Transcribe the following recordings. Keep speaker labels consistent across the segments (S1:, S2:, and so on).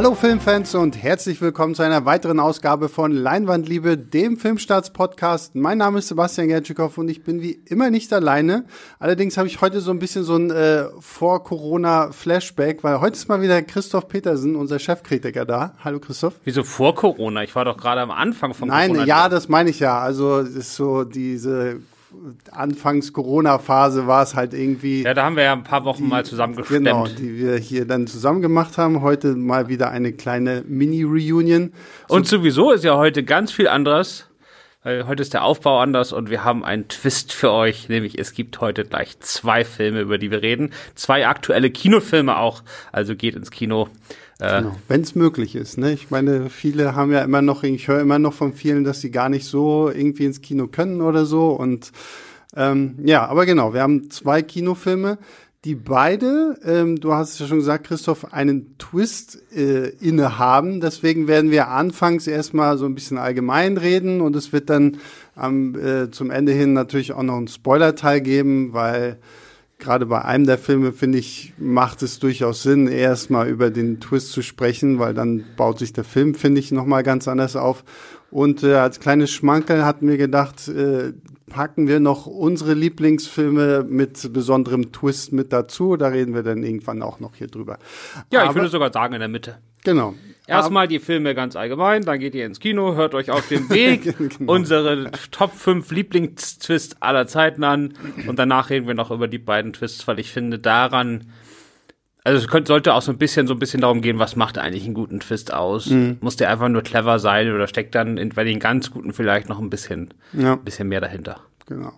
S1: Hallo Filmfans und herzlich willkommen zu einer weiteren Ausgabe von Leinwandliebe, dem Filmstarts-Podcast. Mein Name ist Sebastian Gertschikow und ich bin wie immer nicht alleine. Allerdings habe ich heute so ein bisschen so ein äh, Vor-Corona-Flashback, weil heute ist mal wieder Christoph Petersen, unser Chefkritiker, da. Hallo Christoph.
S2: Wieso vor Corona? Ich war doch gerade am Anfang von
S1: Nein,
S2: Corona.
S1: Nein, ja, das meine ich ja. Also ist so diese Anfangs Corona-Phase war es halt irgendwie.
S2: Ja, da haben wir ja ein paar Wochen die, mal zusammen gestemmt.
S1: Genau, die wir hier dann zusammen gemacht haben. Heute mal wieder eine kleine Mini-Reunion.
S2: So und sowieso ist ja heute ganz viel anderes. Weil heute ist der Aufbau anders und wir haben einen Twist für euch, nämlich es gibt heute gleich zwei Filme, über die wir reden. Zwei aktuelle Kinofilme auch. Also geht ins Kino.
S1: Äh, genau. Wenn es möglich ist. Ne? Ich meine, viele haben ja immer noch, ich höre immer noch von vielen, dass sie gar nicht so irgendwie ins Kino können oder so. Und ähm, ja, aber genau, wir haben zwei Kinofilme, die beide, ähm, du hast es ja schon gesagt, Christoph, einen Twist äh, inne haben. Deswegen werden wir anfangs erstmal so ein bisschen allgemein reden und es wird dann am, äh, zum Ende hin natürlich auch noch einen Spoiler-Teil geben, weil gerade bei einem der Filme, finde ich, macht es durchaus Sinn, erstmal über den Twist zu sprechen, weil dann baut sich der Film, finde ich, nochmal ganz anders auf. Und äh, als kleines Schmankerl hatten wir gedacht, äh, packen wir noch unsere Lieblingsfilme mit besonderem Twist mit dazu. Da reden wir dann irgendwann auch noch hier drüber.
S2: Ja, Aber, ich würde sogar sagen in der Mitte.
S1: Genau.
S2: Erstmal die Filme ganz allgemein, dann geht ihr ins Kino, hört euch auf dem Weg genau. unsere Top 5 Lieblingstwists aller Zeiten an und danach reden wir noch über die beiden Twists, weil ich finde daran also es könnte, sollte auch so ein bisschen so ein bisschen darum gehen, was macht eigentlich einen guten Twist aus? Mhm. Muss der einfach nur clever sein oder steckt dann in, bei den ganz guten vielleicht noch ein bisschen, ja. ein bisschen mehr dahinter?
S1: Genau.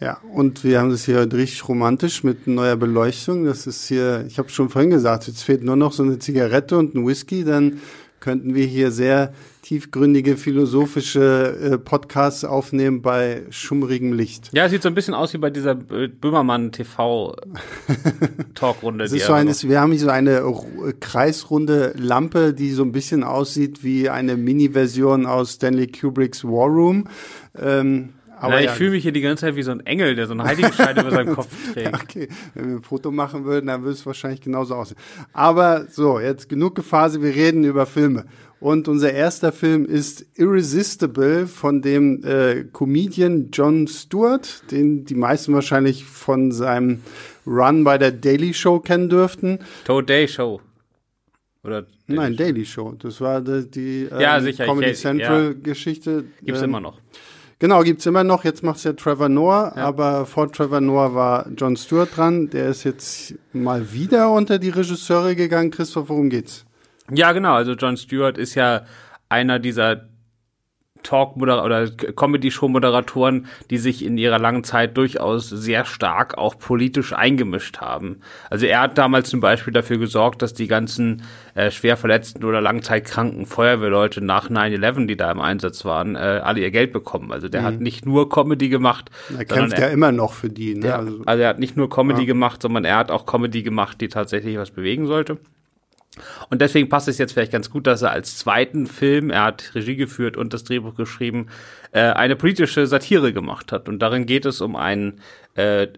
S1: Ja, und wir haben das hier heute richtig romantisch mit neuer Beleuchtung. Das ist hier, ich habe schon vorhin gesagt, jetzt fehlt nur noch so eine Zigarette und ein Whisky, dann könnten wir hier sehr tiefgründige philosophische äh, Podcasts aufnehmen bei schummrigem Licht.
S2: Ja, sieht so ein bisschen aus wie bei dieser Böhmermann TV Talkrunde.
S1: es ist so wir haben hier so eine kreisrunde Lampe, die so ein bisschen aussieht wie eine Mini-Version aus Stanley Kubricks War Room.
S2: Ähm, aber Na, ich ja. fühle mich hier die ganze Zeit wie so ein Engel, der so einen Heiligenschein über seinem Kopf trägt.
S1: Okay, wenn wir ein Foto machen würden, dann würde es wahrscheinlich genauso aussehen. Aber so, jetzt genug Gefase, wir reden über Filme. Und unser erster Film ist Irresistible von dem äh, Comedian John Stewart, den die meisten wahrscheinlich von seinem Run bei der Daily Show kennen dürften.
S2: Today Show.
S1: Oder Daily Nein, Show. Daily Show. Das war die, die
S2: ähm, ja, sicher,
S1: Comedy Central ja. Geschichte.
S2: Gibt's ähm, immer noch.
S1: Genau, gibt's immer noch. Jetzt macht's ja Trevor Noah, ja. aber vor Trevor Noah war John Stewart dran. Der ist jetzt mal wieder unter die Regisseure gegangen. Christoph, worum geht's?
S2: Ja, genau. Also John Stewart ist ja einer dieser Talk- oder Comedy-Show-Moderatoren, die sich in ihrer langen Zeit durchaus sehr stark auch politisch eingemischt haben. Also er hat damals zum Beispiel dafür gesorgt, dass die ganzen äh, schwer verletzten oder langzeitkranken Feuerwehrleute nach 9-11, die da im Einsatz waren, äh, alle ihr Geld bekommen. Also der mhm. hat nicht nur Comedy gemacht.
S1: Er kämpft ja immer noch für die. Ne?
S2: Der, also, also, er hat nicht nur Comedy ja. gemacht, sondern er hat auch Comedy gemacht, die tatsächlich was bewegen sollte. Und deswegen passt es jetzt vielleicht ganz gut, dass er als zweiten Film, er hat Regie geführt und das Drehbuch geschrieben, äh, eine politische Satire gemacht hat. Und darin geht es um einen, äh,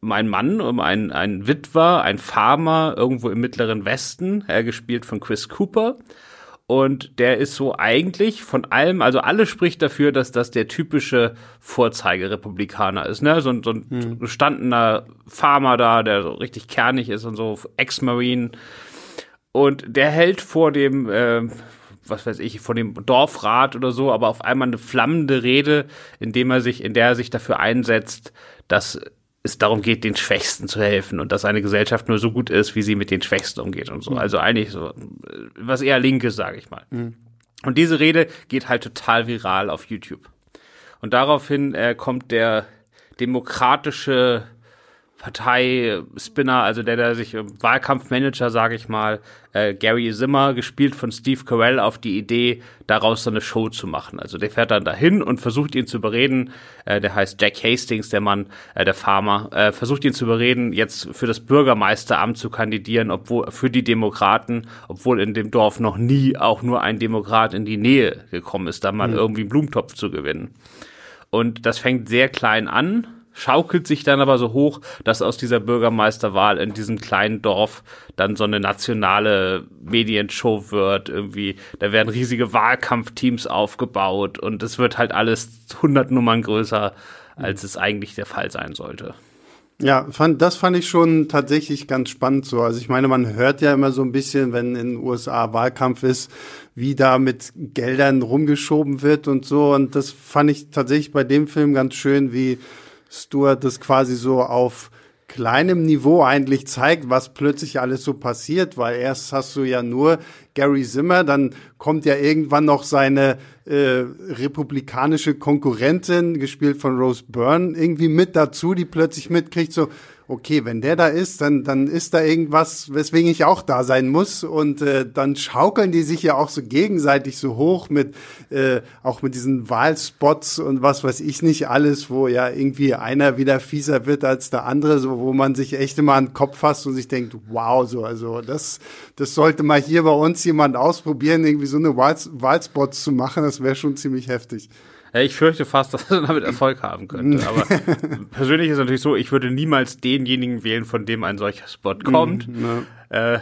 S2: um einen Mann, um einen, einen Witwer, ein Farmer irgendwo im mittleren Westen, er gespielt von Chris Cooper. Und der ist so eigentlich von allem, also alles spricht dafür, dass das der typische Vorzeigerepublikaner ist, ne? So, so ein hm. gestandener Farmer da, der so richtig kernig ist und so Ex-Marine. Und der hält vor dem, äh, was weiß ich, vor dem Dorfrat oder so, aber auf einmal eine flammende Rede, indem er sich, in der er sich dafür einsetzt, dass es darum geht, den Schwächsten zu helfen und dass eine Gesellschaft nur so gut ist, wie sie mit den Schwächsten umgeht und so. Mhm. Also eigentlich so, was eher Linkes, sage ich mal. Mhm. Und diese Rede geht halt total viral auf YouTube. Und daraufhin äh, kommt der demokratische Partei-Spinner, also der, der sich Wahlkampfmanager, sage ich mal, äh, Gary Zimmer, gespielt von Steve Carell, auf die Idee, daraus so eine Show zu machen. Also der fährt dann dahin und versucht ihn zu überreden. Äh, der heißt Jack Hastings, der Mann, äh, der Farmer, äh, versucht ihn zu überreden, jetzt für das Bürgermeisteramt zu kandidieren, obwohl für die Demokraten, obwohl in dem Dorf noch nie auch nur ein Demokrat in die Nähe gekommen ist, da mal mhm. irgendwie einen Blumentopf zu gewinnen. Und das fängt sehr klein an schaukelt sich dann aber so hoch, dass aus dieser Bürgermeisterwahl in diesem kleinen Dorf dann so eine nationale Medienshow wird. Irgendwie, da werden riesige Wahlkampfteams aufgebaut und es wird halt alles 100 Nummern größer, als es eigentlich der Fall sein sollte.
S1: Ja, fand, das fand ich schon tatsächlich ganz spannend so. Also ich meine, man hört ja immer so ein bisschen, wenn in den USA Wahlkampf ist, wie da mit Geldern rumgeschoben wird und so. Und das fand ich tatsächlich bei dem Film ganz schön, wie Stuart das quasi so auf kleinem Niveau eigentlich zeigt, was plötzlich alles so passiert, weil erst hast du ja nur Gary Zimmer, dann kommt ja irgendwann noch seine äh, republikanische Konkurrentin, gespielt von Rose Byrne, irgendwie mit dazu, die plötzlich mitkriegt, so, okay, wenn der da ist, dann, dann ist da irgendwas, weswegen ich auch da sein muss. Und äh, dann schaukeln die sich ja auch so gegenseitig so hoch mit, äh, auch mit diesen Wahlspots und was weiß ich nicht alles, wo ja irgendwie einer wieder fieser wird als der andere, so wo man sich echt immer an den Kopf fasst und sich denkt, wow, so, also das, das sollte mal hier bei uns jemand ausprobieren, irgendwie so eine Wahlspots zu machen, das wäre schon ziemlich heftig.
S2: Ich fürchte fast, dass er damit Erfolg haben könnte. Aber persönlich ist es natürlich so, ich würde niemals denjenigen wählen, von dem ein solcher Spot kommt. Mhm, äh,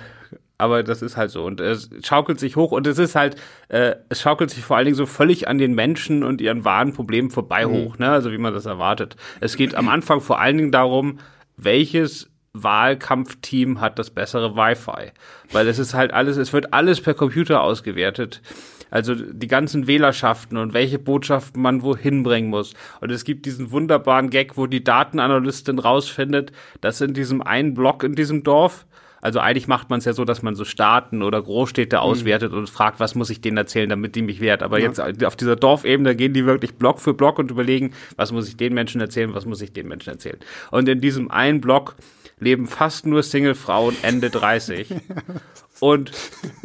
S2: aber das ist halt so. Und es schaukelt sich hoch und es ist halt, äh, es schaukelt sich vor allen Dingen so völlig an den Menschen und ihren wahren Problemen vorbei mhm. hoch, ne? Also wie man das erwartet. Es geht am Anfang vor allen Dingen darum, welches Wahlkampfteam hat das bessere Wi-Fi. Weil es ist halt alles, es wird alles per Computer ausgewertet. Also die ganzen Wählerschaften und welche Botschaften man wohin bringen muss. Und es gibt diesen wunderbaren Gag, wo die Datenanalystin rausfindet, dass in diesem einen Block in diesem Dorf also eigentlich macht man es ja so, dass man so Staaten oder Großstädte mhm. auswertet mhm. und fragt, was muss ich denen erzählen, damit die mich wert. Aber ja. jetzt auf dieser Dorfebene gehen die wirklich Block für Block und überlegen, was muss ich den Menschen erzählen, was muss ich den Menschen erzählen. Und in diesem einen Block leben fast nur Single-Frauen Ende 30. Und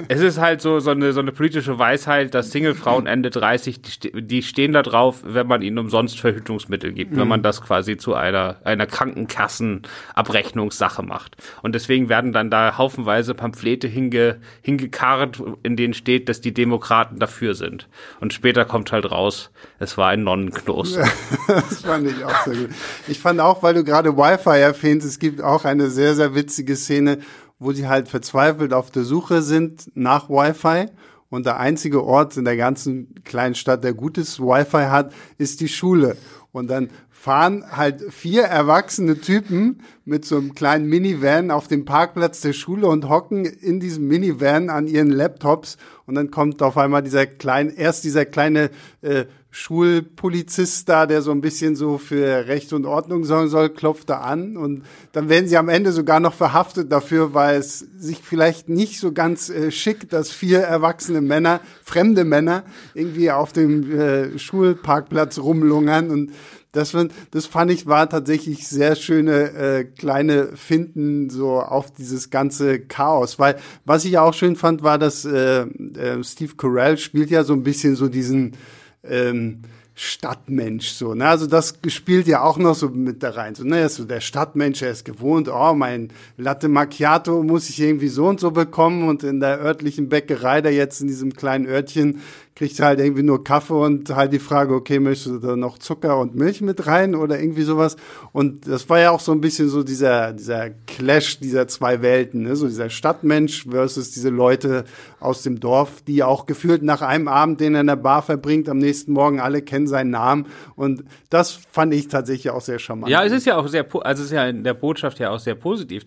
S2: es ist halt so, so eine, so eine politische Weisheit, dass Single-Frauen Ende 30, die, die, stehen da drauf, wenn man ihnen umsonst Verhütungsmittel gibt, mhm. wenn man das quasi zu einer, einer Krankenkassenabrechnungssache macht. Und deswegen werden dann da haufenweise Pamphlete hinge, hingekarrt, in denen steht, dass die Demokraten dafür sind. Und später kommt halt raus, es war ein Nonnenkloster.
S1: das fand ich auch sehr gut. Ich fand auch, weil du gerade Wi-Fi erwähnst, es gibt auch eine sehr, sehr witzige Szene, wo sie halt verzweifelt auf der Suche sind nach Wi-Fi. Und der einzige Ort in der ganzen kleinen Stadt, der gutes Wi-Fi hat, ist die Schule. Und dann fahren halt vier erwachsene Typen mit so einem kleinen Minivan auf dem Parkplatz der Schule und hocken in diesem Minivan an ihren Laptops und dann kommt auf einmal dieser kleine, erst dieser kleine äh, Schulpolizist da, der so ein bisschen so für Recht und Ordnung sorgen soll, klopft da an und dann werden sie am Ende sogar noch verhaftet dafür, weil es sich vielleicht nicht so ganz äh, schick, dass vier erwachsene Männer, fremde Männer, irgendwie auf dem äh, Schulparkplatz rumlungern und das, das fand ich war tatsächlich sehr schöne äh, kleine Finden so auf dieses ganze Chaos. Weil was ich auch schön fand, war, dass äh, äh, Steve Carell spielt ja so ein bisschen so diesen ähm, Stadtmensch so, ne? Also das spielt ja auch noch so mit da rein. So, ne, so der Stadtmensch, er ist gewohnt, oh, mein Latte Macchiato muss ich irgendwie so und so bekommen und in der örtlichen Bäckerei, da jetzt in diesem kleinen Örtchen, kriegt halt irgendwie nur Kaffee und halt die Frage, okay, möchtest du da noch Zucker und Milch mit rein oder irgendwie sowas? Und das war ja auch so ein bisschen so dieser, dieser Clash dieser zwei Welten, ne? so dieser Stadtmensch versus diese Leute aus dem Dorf, die auch gefühlt nach einem Abend, den er in der Bar verbringt, am nächsten Morgen alle kennen seinen Namen. Und das fand ich tatsächlich auch sehr charmant.
S2: Ja, es ist ja auch sehr, also es ist ja in der Botschaft ja auch sehr positiv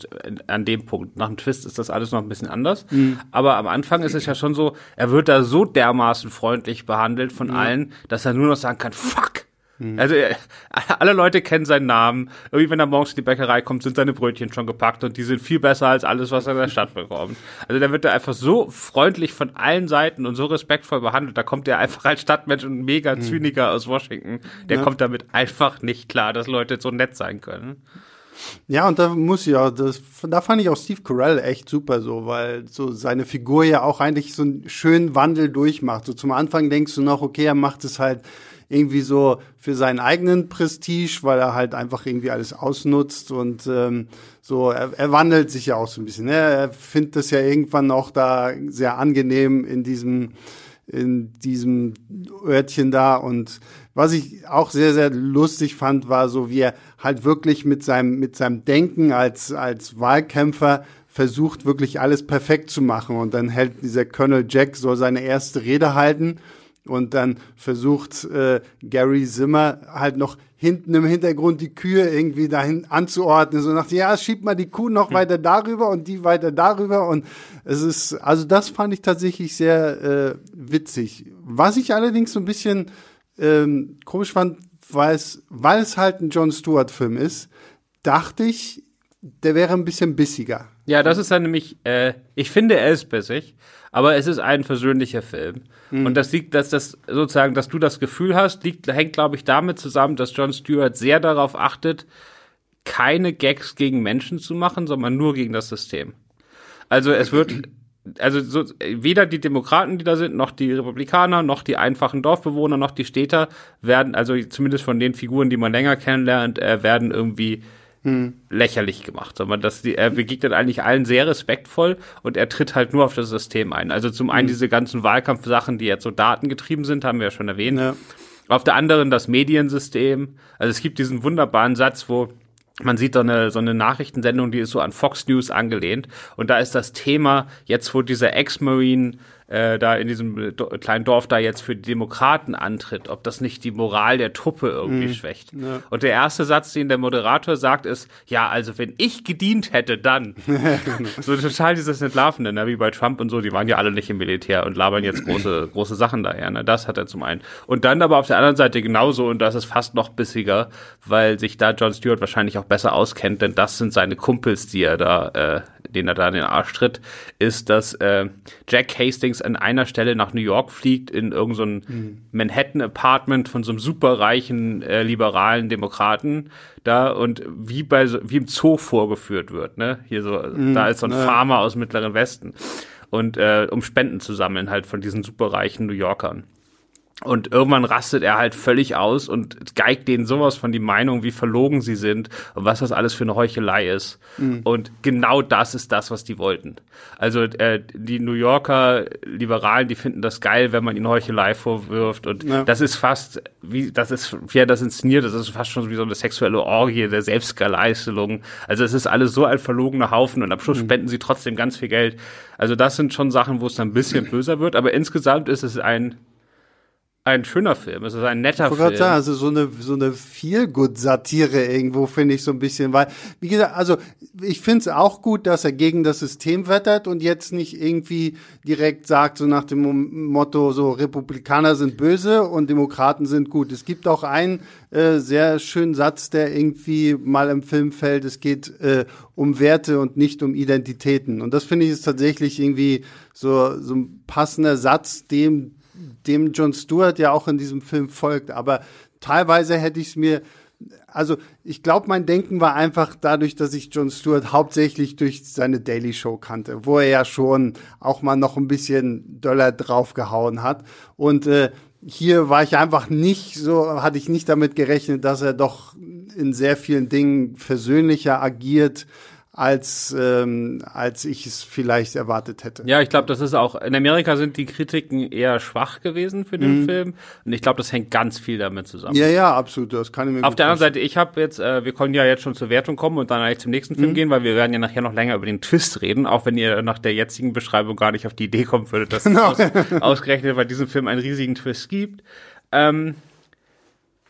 S2: an dem Punkt. Nach dem Twist ist das alles noch ein bisschen anders. Mhm. Aber am Anfang ist es ja schon so, er wird da so dermaßen freundlich behandelt von mhm. allen, dass er nur noch sagen kann, fuck, Mhm. Also alle Leute kennen seinen Namen. Irgendwie, wenn er morgens in die Bäckerei kommt, sind seine Brötchen schon gepackt und die sind viel besser als alles, was er in der Stadt bekommt. Also da wird er einfach so freundlich von allen Seiten und so respektvoll behandelt. Da kommt er einfach als Stadtmensch und mega mhm. Zyniker aus Washington. Der ja. kommt damit einfach nicht klar, dass Leute so nett sein können.
S1: Ja, und da muss ich auch, das, da fand ich auch Steve Carell echt super so, weil so seine Figur ja auch eigentlich so einen schönen Wandel durchmacht. So zum Anfang denkst du noch, okay, er macht es halt irgendwie so für seinen eigenen Prestige, weil er halt einfach irgendwie alles ausnutzt und ähm, so, er, er wandelt sich ja auch so ein bisschen. Ne? Er findet es ja irgendwann auch da sehr angenehm in diesem in diesem Örtchen da und was ich auch sehr, sehr lustig fand, war so, wie er halt wirklich mit seinem, mit seinem Denken als, als Wahlkämpfer versucht, wirklich alles perfekt zu machen. Und dann hält dieser Colonel Jack so seine erste Rede halten und dann versucht äh, Gary Zimmer halt noch hinten im Hintergrund die Kühe irgendwie dahin anzuordnen. So nach, ja, schieb mal die Kuh noch hm. weiter darüber und die weiter darüber. Und es ist, also das fand ich tatsächlich sehr äh, witzig. Was ich allerdings so ein bisschen ähm, komisch fand, weil es, weil es halt ein John Stewart-Film ist, dachte ich, der wäre ein bisschen bissiger.
S2: Ja, das ist dann nämlich, äh, ich finde, er ist bissig, aber es ist ein versöhnlicher Film. Mhm. Und das liegt, dass das sozusagen, dass du das Gefühl hast, liegt, hängt, glaube ich, damit zusammen, dass John Stewart sehr darauf achtet, keine Gags gegen Menschen zu machen, sondern nur gegen das System. Also es wird, also so, weder die Demokraten, die da sind, noch die Republikaner, noch die einfachen Dorfbewohner, noch die Städter werden, also zumindest von den Figuren, die man länger kennenlernt, äh, werden irgendwie hm. lächerlich gemacht, sondern dass die, er begegnet eigentlich allen sehr respektvoll und er tritt halt nur auf das System ein. Also zum einen hm. diese ganzen Wahlkampfsachen, die jetzt so datengetrieben sind, haben wir ja schon erwähnt. Ja. Auf der anderen das Mediensystem. Also es gibt diesen wunderbaren Satz, wo man sieht so eine, so eine Nachrichtensendung, die ist so an Fox News angelehnt. Und da ist das Thema, jetzt wo dieser Ex-Marine äh, da in diesem do kleinen Dorf da jetzt für die Demokraten antritt, ob das nicht die Moral der Truppe irgendwie mhm. schwächt. Ja. Und der erste Satz, den der Moderator sagt, ist, ja, also wenn ich gedient hätte, dann. So total dieses Entlarvende, ne? wie bei Trump und so, die waren ja alle nicht im Militär und labern jetzt große, große Sachen daher. Ne? Das hat er zum einen. Und dann aber auf der anderen Seite genauso, und das ist fast noch bissiger, weil sich da John Stewart wahrscheinlich auch besser auskennt, denn das sind seine Kumpels, die er da äh, den er da in den Arsch tritt, ist, dass äh, Jack Hastings an einer Stelle nach New York fliegt in irgendein so mhm. Manhattan-Apartment von so einem superreichen äh, liberalen Demokraten da und wie bei so, wie im Zoo vorgeführt wird, ne? Hier so, mhm. da ist so ein ja. Farmer aus Mittleren Westen und äh, um Spenden zu sammeln halt von diesen superreichen New Yorkern. Und irgendwann rastet er halt völlig aus und geigt denen sowas von die Meinung, wie verlogen sie sind und was das alles für eine Heuchelei ist. Mhm. Und genau das ist das, was die wollten. Also äh, die New Yorker Liberalen, die finden das geil, wenn man ihnen Heuchelei vorwirft. Und ja. das ist fast, wie das ist, wie er das inszeniert, das ist fast schon wie so eine sexuelle Orgie der Selbstgeleistung. Also es ist alles so ein verlogener Haufen und am Schluss mhm. spenden sie trotzdem ganz viel Geld. Also das sind schon Sachen, wo es dann ein bisschen böser wird, aber insgesamt ist es ein ein schöner Film, es ist ein netter ich Film.
S1: Sagen, also so eine so eine Feel-Good-Satire irgendwo finde ich so ein bisschen, weil wie gesagt, also ich finde es auch gut, dass er gegen das System wettert und jetzt nicht irgendwie direkt sagt so nach dem Motto so Republikaner sind böse und Demokraten sind gut. Es gibt auch einen äh, sehr schönen Satz, der irgendwie mal im Film fällt. Es geht äh, um Werte und nicht um Identitäten und das finde ich ist tatsächlich irgendwie so so ein passender Satz, dem dem John Stewart ja auch in diesem Film folgt. Aber teilweise hätte ich es mir, also ich glaube, mein Denken war einfach dadurch, dass ich John Stewart hauptsächlich durch seine Daily Show kannte, wo er ja schon auch mal noch ein bisschen Dollar draufgehauen hat. Und äh, hier war ich einfach nicht so, hatte ich nicht damit gerechnet, dass er doch in sehr vielen Dingen versöhnlicher agiert als, ähm, als ich es vielleicht erwartet hätte.
S2: Ja, ich glaube, das ist auch, in Amerika sind die Kritiken eher schwach gewesen für den mhm. Film. Und ich glaube, das hängt ganz viel damit zusammen.
S1: Ja, ja, absolut. Das kann ich
S2: mir Auf der anderen Seite, ich habe jetzt, äh, wir können ja jetzt schon zur Wertung kommen und dann eigentlich zum nächsten Film mhm. gehen, weil wir werden ja nachher noch länger über den Twist reden, auch wenn ihr nach der jetzigen Beschreibung gar nicht auf die Idee kommen würdet, dass no. es aus, ausgerechnet bei diesem Film einen riesigen Twist gibt. Ähm,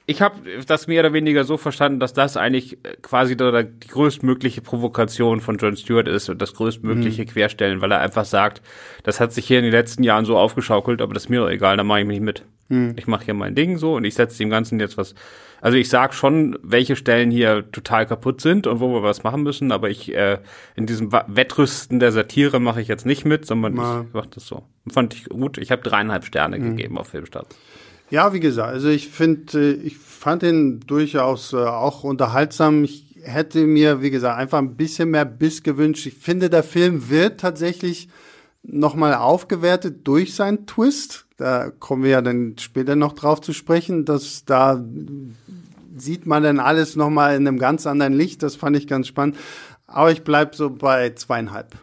S2: ich habe das mehr oder weniger so verstanden, dass das eigentlich äh, quasi die größtmögliche Provokation von John Stewart ist und das größtmögliche mhm. Querstellen, weil er einfach sagt, das hat sich hier in den letzten Jahren so aufgeschaukelt, aber das ist mir doch egal, da mache ich mich mit. Hm. Ich mache hier mein Ding so und ich setze dem Ganzen jetzt was. Also ich sag schon, welche Stellen hier total kaputt sind und wo wir was machen müssen, aber ich äh, in diesem Wettrüsten der Satire mache ich jetzt nicht mit, sondern Mal. ich mache das so. Fand ich gut. Ich habe dreieinhalb Sterne mhm. gegeben auf Filmstart.
S1: Ja, wie gesagt, also ich finde, äh, ich fand den durchaus äh, auch unterhaltsam. Ich hätte mir, wie gesagt, einfach ein bisschen mehr Biss gewünscht. Ich finde, der Film wird tatsächlich nochmal aufgewertet durch seinen Twist. Da kommen wir ja dann später noch drauf zu sprechen, dass da sieht man dann alles nochmal in einem ganz anderen Licht. Das fand ich ganz spannend. Aber ich bleib so bei zweieinhalb.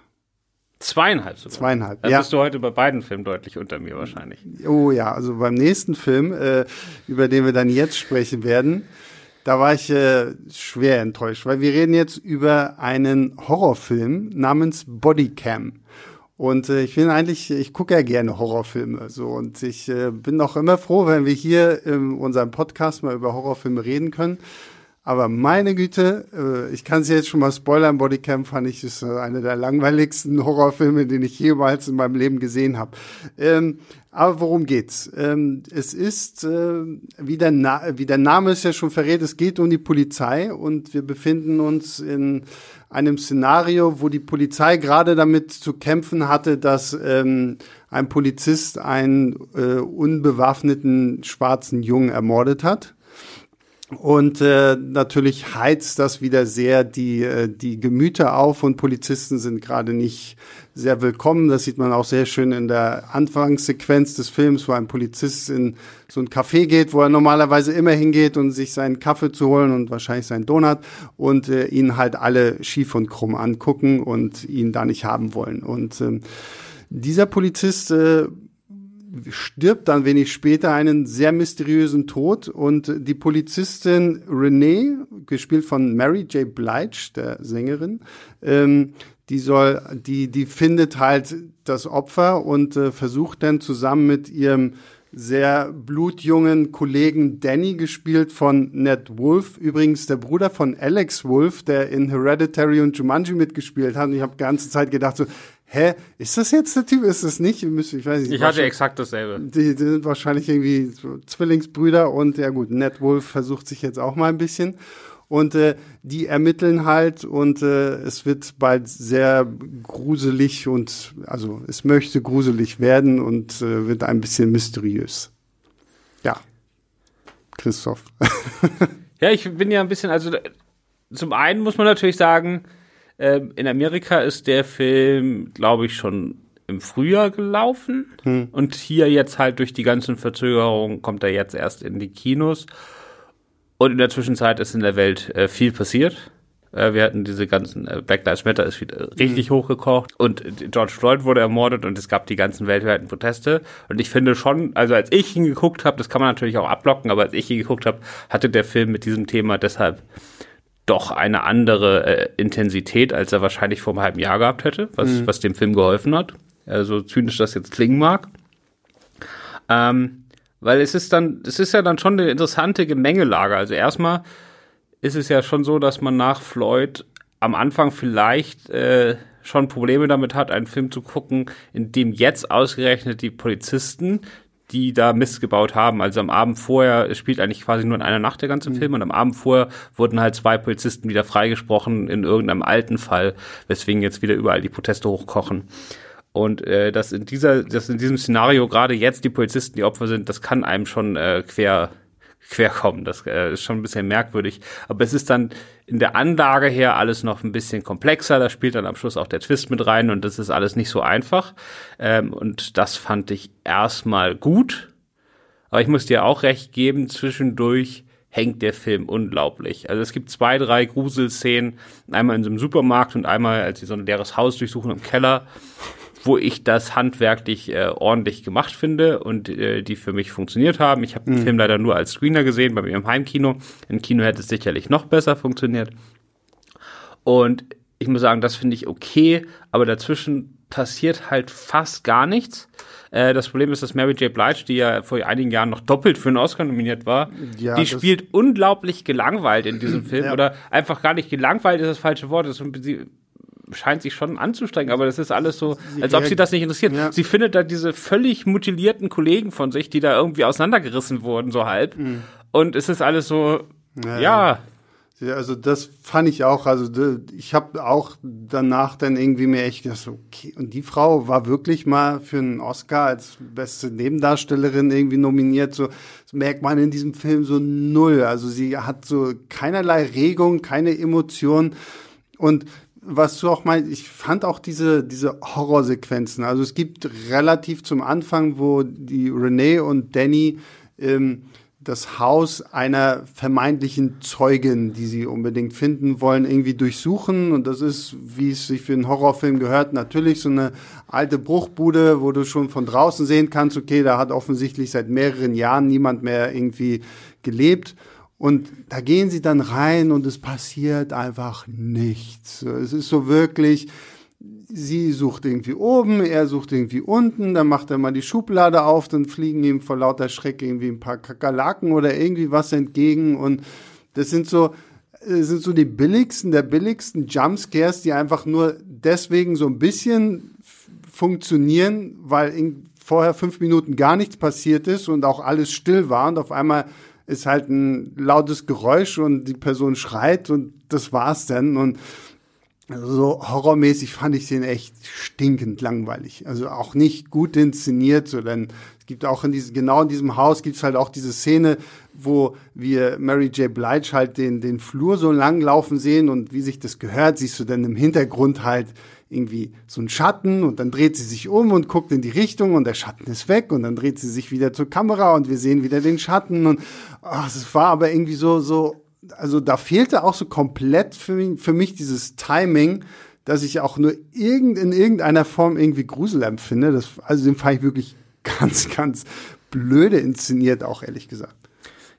S2: Zweieinhalb sogar.
S1: Zweieinhalb.
S2: Dann ja. bist du heute bei beiden Filmen deutlich unter mir wahrscheinlich.
S1: Oh ja, also beim nächsten Film, äh, über den wir dann jetzt sprechen werden, da war ich äh, schwer enttäuscht, weil wir reden jetzt über einen Horrorfilm namens Bodycam. Und äh, ich bin eigentlich, ich gucke ja gerne Horrorfilme so und ich äh, bin auch immer froh, wenn wir hier in unserem Podcast mal über Horrorfilme reden können. Aber meine Güte, äh, ich kann es jetzt schon mal spoilern, Bodycam fand ich ist äh, einer der langweiligsten Horrorfilme, den ich jemals in meinem Leben gesehen habe. Ähm, aber worum geht's? Ähm, es ist, äh, wie, der wie der Name es ja schon verrät, es geht um die Polizei und wir befinden uns in einem Szenario, wo die Polizei gerade damit zu kämpfen hatte, dass ähm, ein Polizist einen äh, unbewaffneten schwarzen Jungen ermordet hat. Und äh, natürlich heizt das wieder sehr die, äh, die Gemüter auf und Polizisten sind gerade nicht sehr willkommen. Das sieht man auch sehr schön in der Anfangssequenz des Films, wo ein Polizist in so ein Café geht, wo er normalerweise immer hingeht, um sich seinen Kaffee zu holen und wahrscheinlich seinen Donut und äh, ihn halt alle schief und krumm angucken und ihn da nicht haben wollen. Und ähm, dieser Polizist äh, stirbt dann wenig später einen sehr mysteriösen Tod und die Polizistin Renee, gespielt von Mary J. Blige, der Sängerin, ähm, die soll, die, die findet halt das Opfer und äh, versucht dann zusammen mit ihrem sehr blutjungen Kollegen Danny, gespielt von Ned Wolf, übrigens der Bruder von Alex Wolf, der in Hereditary und Jumanji mitgespielt hat. Und ich habe die ganze Zeit gedacht so, hä, ist das jetzt der Typ? Ist das nicht? Ich, weiß nicht.
S2: Ich hatte exakt dasselbe.
S1: Die, die sind wahrscheinlich irgendwie Zwillingsbrüder und ja gut, Ned Wolf versucht sich jetzt auch mal ein bisschen. Und äh, die ermitteln halt und äh, es wird bald sehr gruselig und also es möchte gruselig werden und äh, wird ein bisschen mysteriös. Ja. Christoph.
S2: ja, ich bin ja ein bisschen, also zum einen muss man natürlich sagen, ähm, in Amerika ist der Film, glaube ich, schon im Frühjahr gelaufen. Hm. Und hier jetzt halt durch die ganzen Verzögerungen kommt er jetzt erst in die Kinos. Und in der Zwischenzeit ist in der Welt äh, viel passiert. Äh, wir hatten diese ganzen, äh, Black Lives Matter ist wieder richtig mhm. hochgekocht und George Floyd wurde ermordet und es gab die ganzen weltweiten Proteste. Und ich finde schon, also als ich ihn geguckt habe, das kann man natürlich auch abblocken, aber als ich ihn geguckt habe, hatte der Film mit diesem Thema deshalb doch eine andere äh, Intensität, als er wahrscheinlich vor einem halben Jahr gehabt hätte, was, mhm. was dem Film geholfen hat. Also zynisch das jetzt klingen mag. Ähm, weil es ist dann, es ist ja dann schon eine interessante Gemengelage. Also erstmal ist es ja schon so, dass man nach Floyd am Anfang vielleicht äh, schon Probleme damit hat, einen Film zu gucken, in dem jetzt ausgerechnet die Polizisten die da Mist gebaut haben. Also am Abend vorher, es spielt eigentlich quasi nur in einer Nacht der ganze mhm. Film und am Abend vorher wurden halt zwei Polizisten wieder freigesprochen in irgendeinem alten Fall, weswegen jetzt wieder überall die Proteste hochkochen. Und äh, dass in dieser, dass in diesem Szenario gerade jetzt die Polizisten die Opfer sind, das kann einem schon äh, quer querkommen. Das äh, ist schon ein bisschen merkwürdig. Aber es ist dann in der Anlage her alles noch ein bisschen komplexer. Da spielt dann am Schluss auch der Twist mit rein und das ist alles nicht so einfach. Ähm, und das fand ich erstmal gut. Aber ich muss dir auch recht geben, zwischendurch hängt der Film unglaublich. Also es gibt zwei, drei Gruselszenen, einmal in so einem Supermarkt und einmal, als sie so ein leeres Haus durchsuchen im Keller wo ich das handwerklich äh, ordentlich gemacht finde und äh, die für mich funktioniert haben. Ich habe mhm. den Film leider nur als Screener gesehen, bei mir im Heimkino. Im Kino hätte es sicherlich noch besser funktioniert. Und ich muss sagen, das finde ich okay, aber dazwischen passiert halt fast gar nichts. Äh, das Problem ist, dass Mary J. Blige, die ja vor einigen Jahren noch doppelt für einen Oscar nominiert war, ja, die spielt unglaublich gelangweilt in diesem Film ja. oder einfach gar nicht gelangweilt ist das falsche Wort. Das ist scheint sich schon anzustrengen, aber das ist alles so, als ob sie das nicht interessiert. Ja. Sie findet da diese völlig mutilierten Kollegen von sich, die da irgendwie auseinandergerissen wurden, so halb. Mhm. Und es ist alles so, ja, ja
S1: also das fand ich auch. Also ich habe auch danach dann irgendwie mir echt gedacht, okay, und die Frau war wirklich mal für einen Oscar als beste Nebendarstellerin irgendwie nominiert. So das merkt man in diesem Film so null. Also sie hat so keinerlei Regung, keine Emotion und was du auch meinst, ich fand auch diese, diese Horrorsequenzen. Also es gibt relativ zum Anfang, wo die Renee und Danny ähm, das Haus einer vermeintlichen Zeugin, die sie unbedingt finden wollen, irgendwie durchsuchen. Und das ist, wie es sich für einen Horrorfilm gehört, natürlich so eine alte Bruchbude, wo du schon von draußen sehen kannst, okay, da hat offensichtlich seit mehreren Jahren niemand mehr irgendwie gelebt. Und da gehen sie dann rein und es passiert einfach nichts. Es ist so wirklich, sie sucht irgendwie oben, er sucht irgendwie unten, dann macht er mal die Schublade auf, dann fliegen ihm vor lauter Schreck irgendwie ein paar Kakerlaken oder irgendwie was entgegen und das sind so, das sind so die billigsten der billigsten Jumpscares, die einfach nur deswegen so ein bisschen funktionieren, weil vorher fünf Minuten gar nichts passiert ist und auch alles still war und auf einmal ist halt ein lautes Geräusch und die Person schreit und das war's dann und so horrormäßig fand ich den echt stinkend langweilig. Also auch nicht gut inszeniert, so denn es gibt auch in diesem, genau in diesem Haus gibt's halt auch diese Szene, wo wir Mary J. Blige halt den, den Flur so lang laufen sehen und wie sich das gehört, siehst du dann im Hintergrund halt irgendwie so ein Schatten und dann dreht sie sich um und guckt in die Richtung und der Schatten ist weg und dann dreht sie sich wieder zur Kamera und wir sehen wieder den Schatten und es war aber irgendwie so, so also da fehlte auch so komplett für mich, für mich dieses Timing, dass ich auch nur irgend, in irgendeiner Form irgendwie Grusel empfinde. Das, also den fand ich wirklich ganz, ganz blöde inszeniert, auch ehrlich gesagt.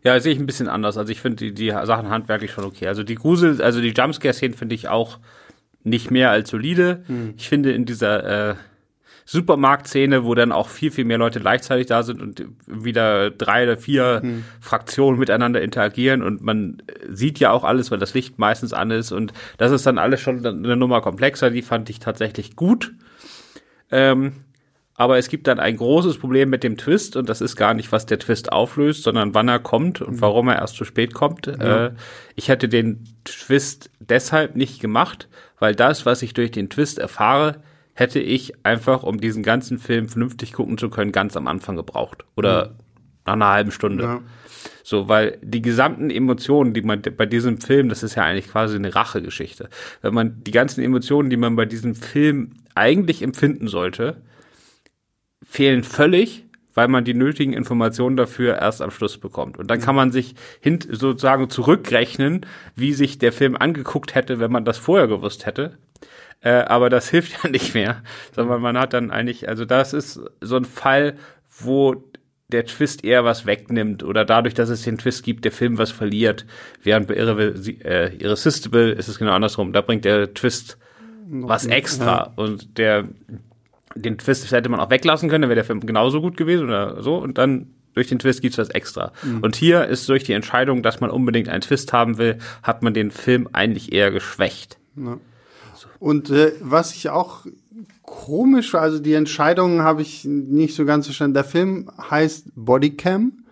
S2: Ja, sehe ich ein bisschen anders. Also ich finde die, die Sachen handwerklich schon okay. Also die Grusel, also die Jumpscare-Szenen finde ich auch nicht mehr als solide. Hm. Ich finde in dieser äh, Supermarktszene, wo dann auch viel, viel mehr Leute gleichzeitig da sind und wieder drei oder vier hm. Fraktionen miteinander interagieren und man sieht ja auch alles, weil das Licht meistens an ist und das ist dann alles schon eine Nummer komplexer, die fand ich tatsächlich gut. Ähm, aber es gibt dann ein großes Problem mit dem Twist und das ist gar nicht, was der Twist auflöst, sondern wann er kommt und hm. warum er erst zu spät kommt. Ja. Äh, ich hätte den Twist deshalb nicht gemacht, weil das, was ich durch den Twist erfahre, hätte ich einfach, um diesen ganzen Film vernünftig gucken zu können, ganz am Anfang gebraucht. Oder mhm. nach einer halben Stunde. Ja. So, weil die gesamten Emotionen, die man bei diesem Film, das ist ja eigentlich quasi eine Rachegeschichte. Wenn man die ganzen Emotionen, die man bei diesem Film eigentlich empfinden sollte, fehlen völlig, weil man die nötigen Informationen dafür erst am Schluss bekommt. Und dann kann man sich hin, sozusagen zurückrechnen, wie sich der Film angeguckt hätte, wenn man das vorher gewusst hätte. Äh, aber das hilft ja nicht mehr, sondern man hat dann eigentlich, also das ist so ein Fall, wo der Twist eher was wegnimmt oder dadurch, dass es den Twist gibt, der Film was verliert. Während bei äh, Irresistible ist es genau andersrum. Da bringt der Twist was extra ja. und der den Twist hätte man auch weglassen können, dann wäre der Film genauso gut gewesen oder so und dann durch den Twist gibt's was extra. Mhm. Und hier ist durch die Entscheidung, dass man unbedingt einen Twist haben will, hat man den Film eigentlich eher geschwächt. Ja.
S1: Und äh, was ich auch komisch, also die Entscheidung habe ich nicht so ganz verstanden. Der Film heißt Bodycam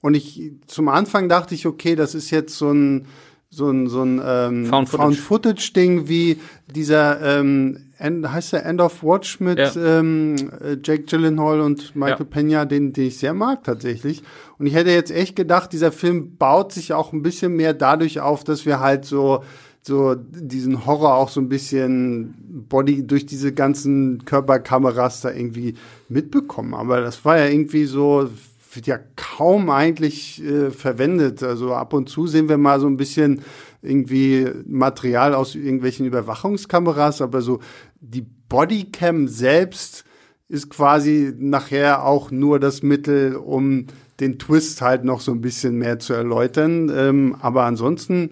S1: und ich zum Anfang dachte ich, okay, das ist jetzt so ein so ein so ein ähm, Found Footage, Footage Ding wie dieser ähm, End, heißt der End of Watch mit ja. ähm, Jake Gyllenhaal und Michael ja. Pena, den, den ich sehr mag tatsächlich. Und ich hätte jetzt echt gedacht, dieser Film baut sich auch ein bisschen mehr dadurch auf, dass wir halt so so diesen Horror auch so ein bisschen Body durch diese ganzen Körperkameras da irgendwie mitbekommen. Aber das war ja irgendwie so, wird ja kaum eigentlich äh, verwendet. Also ab und zu sehen wir mal so ein bisschen irgendwie Material aus irgendwelchen Überwachungskameras, aber so die Bodycam selbst ist quasi nachher auch nur das Mittel, um den Twist halt noch so ein bisschen mehr zu erläutern. Ähm, aber ansonsten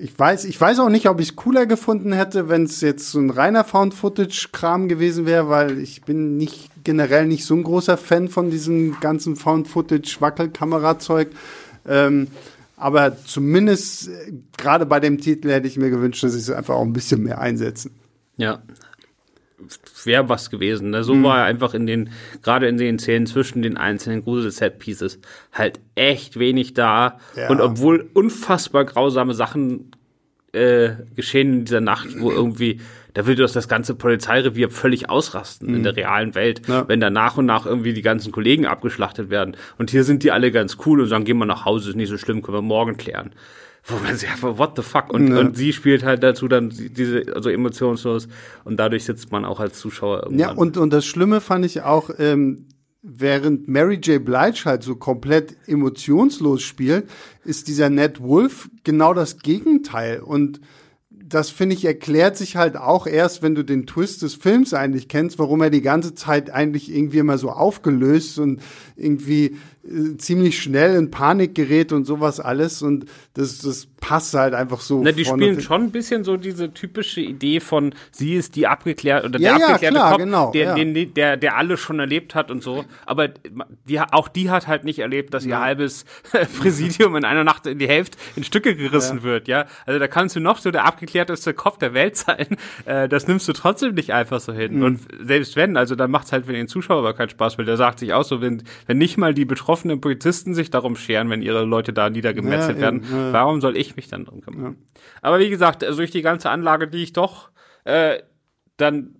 S1: ich weiß, ich weiß auch nicht, ob ich es cooler gefunden hätte, wenn es jetzt so ein reiner Found-Footage-Kram gewesen wäre, weil ich bin nicht generell nicht so ein großer Fan von diesem ganzen Found-Footage-Wackelkamera-Zeug. Ähm, aber zumindest äh, gerade bei dem Titel hätte ich mir gewünscht, dass sie es einfach auch ein bisschen mehr einsetzen.
S2: Ja. Wäre was gewesen. Ne? So mhm. war er einfach in den, gerade in den Szenen zwischen den einzelnen Grusel-Set-Pieces halt echt wenig da. Ja. Und obwohl unfassbar grausame Sachen äh, geschehen in dieser Nacht, wo irgendwie, da würde das, das ganze Polizeirevier völlig ausrasten mhm. in der realen Welt, ja. wenn da nach und nach irgendwie die ganzen Kollegen abgeschlachtet werden. Und hier sind die alle ganz cool und sagen, gehen wir nach Hause, ist nicht so schlimm, können wir morgen klären. Wo man sich einfach, what the fuck? Und, ja. und sie spielt halt dazu dann diese, also emotionslos und dadurch sitzt man auch als Zuschauer irgendwann.
S1: Ja, und, und das Schlimme fand ich auch, ähm, während Mary J. Blige halt so komplett emotionslos spielt, ist dieser Ned Wolf genau das Gegenteil. Und das finde ich erklärt sich halt auch erst, wenn du den Twist des Films eigentlich kennst, warum er die ganze Zeit eigentlich irgendwie immer so aufgelöst und irgendwie ziemlich schnell in Panik gerät und sowas alles und das, das passt halt einfach so.
S2: Na, die spielen schon ein bisschen so diese typische Idee von sie ist die abgeklärt oder ja, der ja, abgeklärte klar, Kopf,
S1: genau,
S2: der,
S1: ja.
S2: den, der, der alles schon erlebt hat und so. Aber die, auch die hat halt nicht erlebt, dass ihr halbes Präsidium in einer Nacht in die Hälfte in Stücke gerissen wird, ja. Also da kannst du noch so der abgeklärteste Kopf der Welt sein. Äh, das nimmst du trotzdem nicht einfach so hin. Mhm. Und selbst wenn, also dann macht es halt für den Zuschauer aber keinen Spaß, weil der sagt sich auch so, wenn, wenn nicht mal die betroffenen Polizisten sich darum scheren, wenn ihre Leute da niedergemetzelt werden, warum soll ich mich dann drum kümmern. Ja. Aber wie gesagt, also durch die ganze Anlage, die ich doch äh, dann,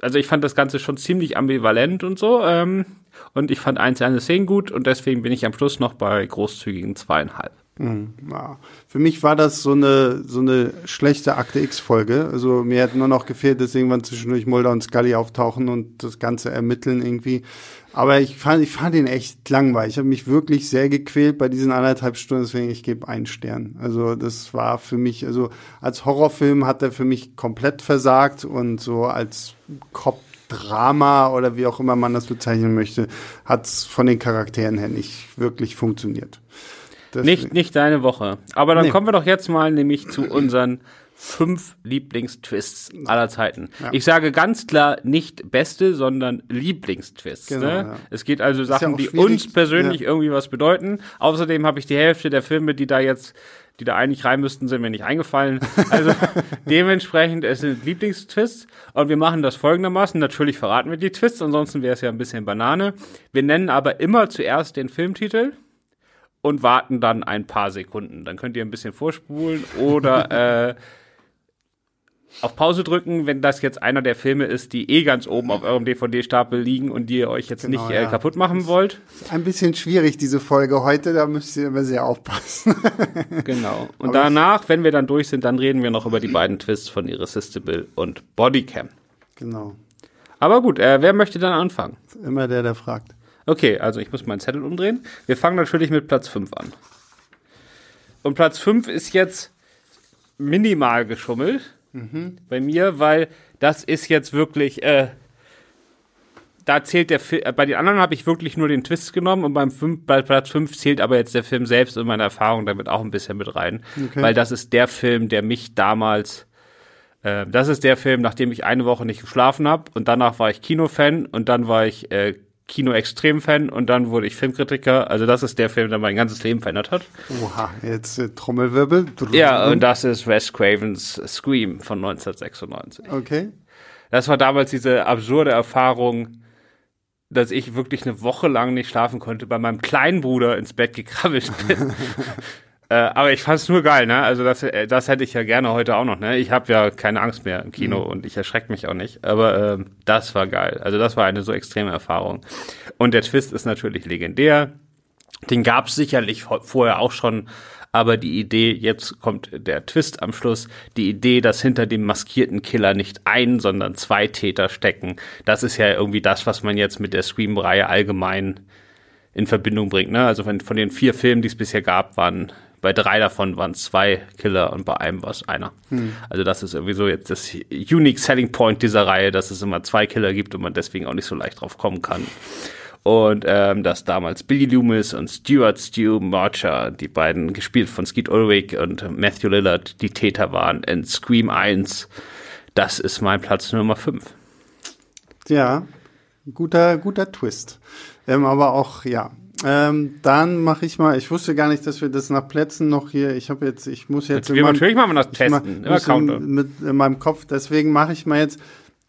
S2: also ich fand das Ganze schon ziemlich ambivalent und so. Ähm, und ich fand einzelne Szenen gut und deswegen bin ich am Schluss noch bei großzügigen zweieinhalb.
S1: Ja. Für mich war das so eine, so eine schlechte Akte X-Folge. Also mir hätte nur noch gefehlt, dass irgendwann zwischendurch Mulder und Scully auftauchen und das Ganze ermitteln irgendwie. Aber ich fand, ich fand ihn echt langweilig. Ich habe mich wirklich sehr gequält bei diesen anderthalb Stunden, deswegen ich gebe einen Stern. Also das war für mich, also als Horrorfilm hat er für mich komplett versagt und so als Cop Drama oder wie auch immer man das bezeichnen möchte, hat es von den Charakteren her nicht wirklich funktioniert.
S2: Nicht, nicht deine Woche. Aber dann nee. kommen wir doch jetzt mal nämlich zu unseren fünf Lieblingstwists aller Zeiten. Ja. Ich sage ganz klar nicht beste, sondern Lieblingstwists. Genau, ne? ja. Es geht also Sachen, ja die uns persönlich irgendwie was bedeuten. Außerdem habe ich die Hälfte der Filme, die da jetzt die da eigentlich rein müssten, sind mir nicht eingefallen. Also dementsprechend, es sind Lieblingstwists und wir machen das folgendermaßen. Natürlich verraten wir die Twists, ansonsten wäre es ja ein bisschen Banane. Wir nennen aber immer zuerst den Filmtitel und warten dann ein paar Sekunden. Dann könnt ihr ein bisschen vorspulen oder äh, auf Pause drücken, wenn das jetzt einer der Filme ist, die eh ganz oben auf eurem DVD-Stapel liegen und die ihr euch jetzt genau, nicht äh, ja. kaputt machen wollt.
S1: Ist ein bisschen schwierig, diese Folge heute, da müsst ihr immer sehr aufpassen.
S2: genau. Und Aber danach, wenn wir dann durch sind, dann reden wir noch über die beiden Twists von Irresistible und Bodycam.
S1: Genau.
S2: Aber gut, äh, wer möchte dann anfangen?
S1: Immer der, der fragt.
S2: Okay, also ich muss meinen Zettel umdrehen. Wir fangen natürlich mit Platz 5 an. Und Platz 5 ist jetzt minimal geschummelt mhm. bei mir, weil das ist jetzt wirklich, äh, da zählt der Film, äh, bei den anderen habe ich wirklich nur den Twist genommen und beim fünf, bei Platz 5 zählt aber jetzt der Film selbst und meine Erfahrung damit auch ein bisschen mit rein. Okay. Weil das ist der Film, der mich damals, äh, das ist der Film, nachdem ich eine Woche nicht geschlafen habe und danach war ich Kinofan und dann war ich äh, Kino-Extrem-Fan und dann wurde ich Filmkritiker. Also das ist der Film, der mein ganzes Leben verändert hat.
S1: Oha, jetzt äh, Trommelwirbel.
S2: Ja, und das ist Wes Cravens Scream von 1996.
S1: Okay.
S2: Das war damals diese absurde Erfahrung, dass ich wirklich eine Woche lang nicht schlafen konnte, bei meinem kleinen Bruder ins Bett gekrabbelt bin. Äh, aber ich fand es nur geil, ne? Also das, äh, das hätte ich ja gerne heute auch noch, ne? Ich habe ja keine Angst mehr im Kino mhm. und ich erschrecke mich auch nicht. Aber ähm, das war geil. Also das war eine so extreme Erfahrung. Und der Twist ist natürlich legendär. Den gab es sicherlich vorher auch schon, aber die Idee, jetzt kommt der Twist am Schluss, die Idee, dass hinter dem maskierten Killer nicht ein, sondern zwei Täter stecken, das ist ja irgendwie das, was man jetzt mit der Scream-Reihe allgemein in Verbindung bringt. Ne? Also von, von den vier Filmen, die es bisher gab, waren bei drei davon waren zwei Killer und bei einem war es einer. Hm. Also das ist irgendwie so jetzt das Unique Selling Point dieser Reihe, dass es immer zwei Killer gibt und man deswegen auch nicht so leicht drauf kommen kann. Und ähm, dass damals Billy Loomis und Stuart Stu Marcher, die beiden gespielt von Skeet Ulrich und Matthew Lillard, die Täter waren in Scream 1. Das ist mein Platz Nummer 5.
S1: Ja, guter, guter Twist. Ähm, aber auch, ja, Ähm, dann mache ich mal, ich wusste gar nicht, dass wir das nach Plätzen noch hier, ich habe jetzt, ich muss jetzt.
S2: wir natürlich machen wir das testen,
S1: immer Counter. Mit in meinem Kopf, deswegen mache ich mal jetzt,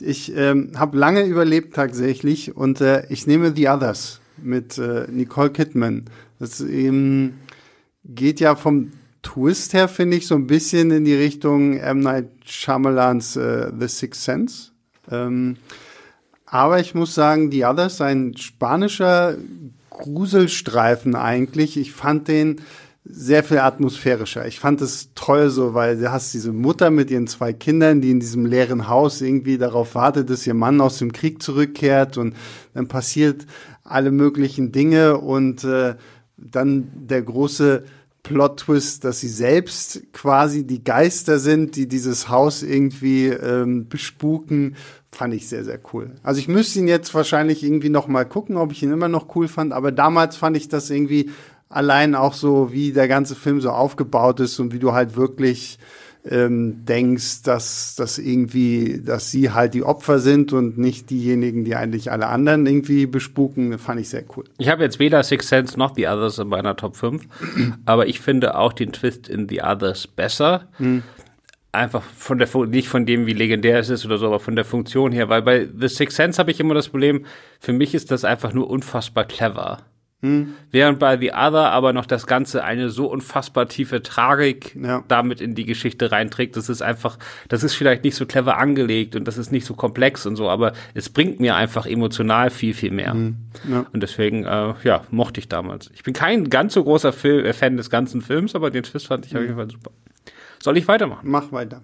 S1: ich ähm, habe lange überlebt tatsächlich und äh, ich nehme The Others mit äh, Nicole Kidman. Das ähm, geht ja vom Twist her, finde ich, so ein bisschen in die Richtung M. Night Shyamalans äh, The Sixth Sense. Ähm, aber ich muss sagen, The Others, ein spanischer Gruselstreifen eigentlich. Ich fand den sehr viel atmosphärischer. Ich fand es toll so, weil du hast diese Mutter mit ihren zwei Kindern, die in diesem leeren Haus irgendwie darauf wartet, dass ihr Mann aus dem Krieg zurückkehrt und dann passiert alle möglichen Dinge und äh, dann der große Plot-Twist, dass sie selbst quasi die Geister sind, die dieses Haus irgendwie ähm, bespuken fand ich sehr, sehr cool. Also ich müsste ihn jetzt wahrscheinlich irgendwie noch mal gucken, ob ich ihn immer noch cool fand, aber damals fand ich das irgendwie allein auch so, wie der ganze Film so aufgebaut ist und wie du halt wirklich ähm, denkst, dass, dass irgendwie, dass sie halt die Opfer sind und nicht diejenigen, die eigentlich alle anderen irgendwie bespuken, fand ich sehr cool.
S2: Ich habe jetzt weder Six Sense noch The Others in meiner Top 5, aber ich finde auch den Twist in The Others besser. Hm einfach von der nicht von dem, wie legendär es ist oder so, aber von der Funktion her, weil bei The Sixth Sense habe ich immer das Problem, für mich ist das einfach nur unfassbar clever. Hm. Während bei The Other aber noch das Ganze eine so unfassbar tiefe Tragik ja. damit in die Geschichte reinträgt. Das ist einfach, das ist vielleicht nicht so clever angelegt und das ist nicht so komplex und so, aber es bringt mir einfach emotional viel, viel mehr. Hm. Ja. Und deswegen, äh, ja, mochte ich damals. Ich bin kein ganz so großer Film, äh, Fan des ganzen Films, aber den Twist fand ich hm. auf jeden Fall super. Soll ich weitermachen?
S1: Mach weiter.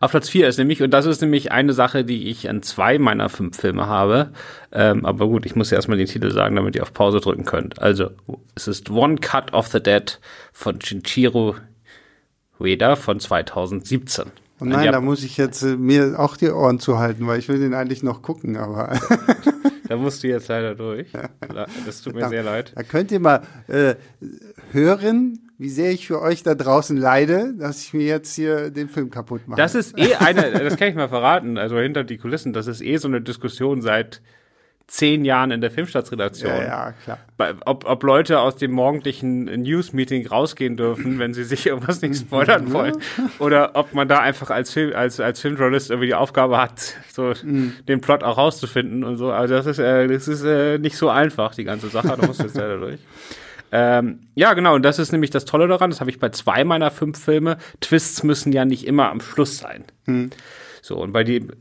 S2: Auf Platz 4 ist nämlich, und das ist nämlich eine Sache, die ich an zwei meiner fünf Filme habe. Ähm, aber gut, ich muss erstmal den Titel sagen, damit ihr auf Pause drücken könnt. Also, es ist One Cut of the Dead von Shinjiro Ueda von 2017.
S1: Und nein, ja, da muss ich jetzt äh, mir auch die Ohren zuhalten, weil ich will den eigentlich noch gucken, aber.
S2: da musst du jetzt leider durch. Das tut mir da, sehr leid.
S1: Da könnt ihr mal äh, hören, wie sehr ich für euch da draußen leide, dass ich mir jetzt hier den Film kaputt mache.
S2: Das ist eh eine, das kann ich mal verraten, also hinter die Kulissen, das ist eh so eine Diskussion seit zehn Jahren in der Filmstaatsredaktion. Ja,
S1: ja, klar.
S2: Ob, ob Leute aus dem morgendlichen News-Meeting rausgehen dürfen, wenn sie sich irgendwas nicht spoilern wollen. Oder ob man da einfach als, Film, als, als Filmjournalist irgendwie die Aufgabe hat, so mhm. den Plot auch rauszufinden und so. Also das ist, äh, das ist äh, nicht so einfach, die ganze Sache. Da musst du jetzt leider durch. Ähm, ja, genau, und das ist nämlich das Tolle daran, das habe ich bei zwei meiner fünf Filme. Twists müssen ja nicht immer am Schluss sein. Hm. So, und bei dem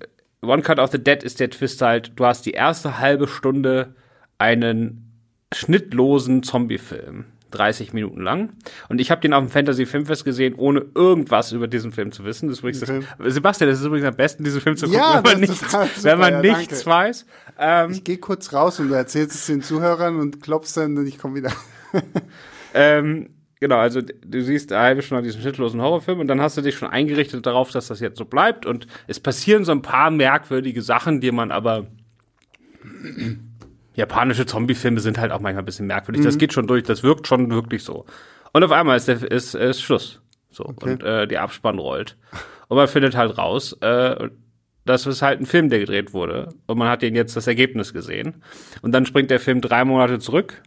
S2: One Cut of the Dead ist der Twist halt, du hast die erste halbe Stunde einen schnittlosen Zombie-Film. 30 Minuten lang. Und ich habe den auf dem Fantasy Filmfest gesehen, ohne irgendwas über diesen Film zu wissen. Das ist okay. das, Sebastian, das ist übrigens am besten, diesen Film zu gucken, ja, wenn man, nichts, wenn man ja, nichts weiß.
S1: Ähm, ich gehe kurz raus und du erzählst es den Zuhörern und klopfst dann und ich komme wieder.
S2: ähm, genau, also du siehst eine halbe Stunde diesen schnittlosen Horrorfilm und dann hast du dich schon eingerichtet darauf, dass das jetzt so bleibt und es passieren so ein paar merkwürdige Sachen, die man aber japanische Zombie-Filme sind halt auch manchmal ein bisschen merkwürdig. Mhm. Das geht schon durch, das wirkt schon wirklich so. Und auf einmal ist, der, ist, ist Schluss. So. Okay. Und äh, die Abspann rollt. Und man findet halt raus, äh, das ist halt ein Film, der gedreht wurde. Und man hat den jetzt das Ergebnis gesehen. Und dann springt der Film drei Monate zurück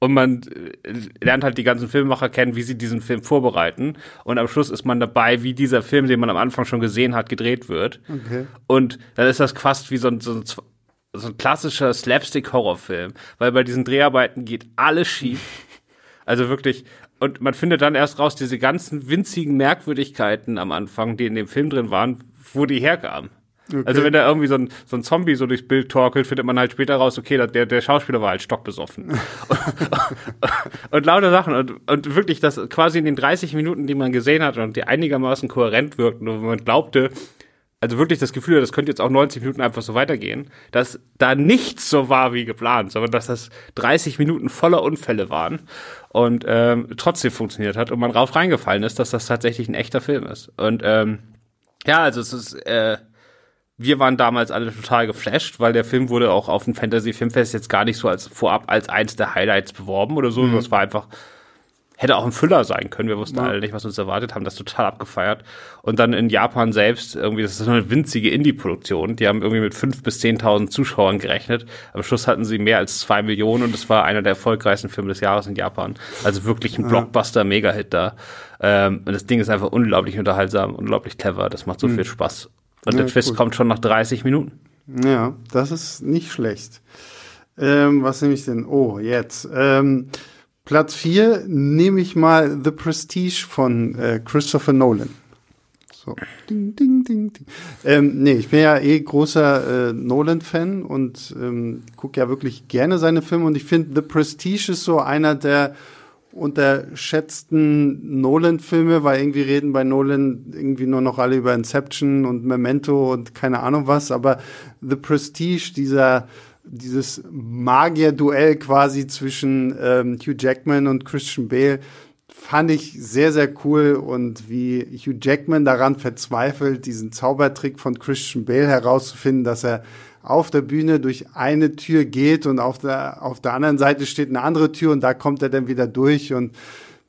S2: und man äh, lernt halt die ganzen Filmemacher kennen, wie sie diesen Film vorbereiten. Und am Schluss ist man dabei, wie dieser Film, den man am Anfang schon gesehen hat, gedreht wird. Okay. Und dann ist das fast wie so ein, so ein, so ein klassischer Slapstick-Horrorfilm. Weil bei diesen Dreharbeiten geht alles schief. Also wirklich. Und man findet dann erst raus, diese ganzen winzigen Merkwürdigkeiten am Anfang, die in dem Film drin waren, wo die herkamen. Okay. Also wenn da irgendwie so ein, so ein Zombie so durchs Bild torkelt, findet man halt später raus, okay, der, der Schauspieler war halt stockbesoffen. und, und lauter Sachen. Und, und wirklich, das quasi in den 30 Minuten, die man gesehen hat und die einigermaßen kohärent wirkten und man glaubte, also wirklich das Gefühl, das könnte jetzt auch 90 Minuten einfach so weitergehen, dass da nichts so war wie geplant, sondern dass das 30 Minuten voller Unfälle waren und ähm, trotzdem funktioniert hat und man rauf reingefallen ist, dass das tatsächlich ein echter Film ist. Und ähm, ja, also es ist äh, wir waren damals alle total geflasht, weil der Film wurde auch auf dem Fantasy Filmfest jetzt gar nicht so als vorab als eins der Highlights beworben oder so. Mhm. Das war einfach hätte auch ein Füller sein können. Wir wussten ja. alle nicht, was uns erwartet, haben das total abgefeiert. Und dann in Japan selbst, irgendwie, das ist so eine winzige Indie-Produktion. Die haben irgendwie mit fünf bis zehntausend Zuschauern gerechnet. Am Schluss hatten sie mehr als zwei Millionen und es war einer der erfolgreichsten Filme des Jahres in Japan. Also wirklich ein Blockbuster-Mega-Hit da. Ähm, und das Ding ist einfach unglaublich unterhaltsam, unglaublich clever. Das macht so mhm. viel Spaß. Und ja, der Twist cool. kommt schon nach 30 Minuten.
S1: Ja, das ist nicht schlecht. Ähm, was nehme ich denn? Oh, jetzt. Ähm, Platz 4 nehme ich mal The Prestige von äh, Christopher Nolan. So. Ding, ding, ding, ding. Ähm, nee, ich bin ja eh großer äh, Nolan-Fan und ähm, gucke ja wirklich gerne seine Filme und ich finde The Prestige ist so einer der unterschätzten Nolan-Filme, weil irgendwie reden bei Nolan irgendwie nur noch alle über Inception und Memento und keine Ahnung was, aber The Prestige, dieser dieses Magier-Duell quasi zwischen ähm, Hugh Jackman und Christian Bale fand ich sehr, sehr cool und wie Hugh Jackman daran verzweifelt, diesen Zaubertrick von Christian Bale herauszufinden, dass er auf der Bühne durch eine Tür geht und auf der, auf der anderen Seite steht eine andere Tür und da kommt er dann wieder durch und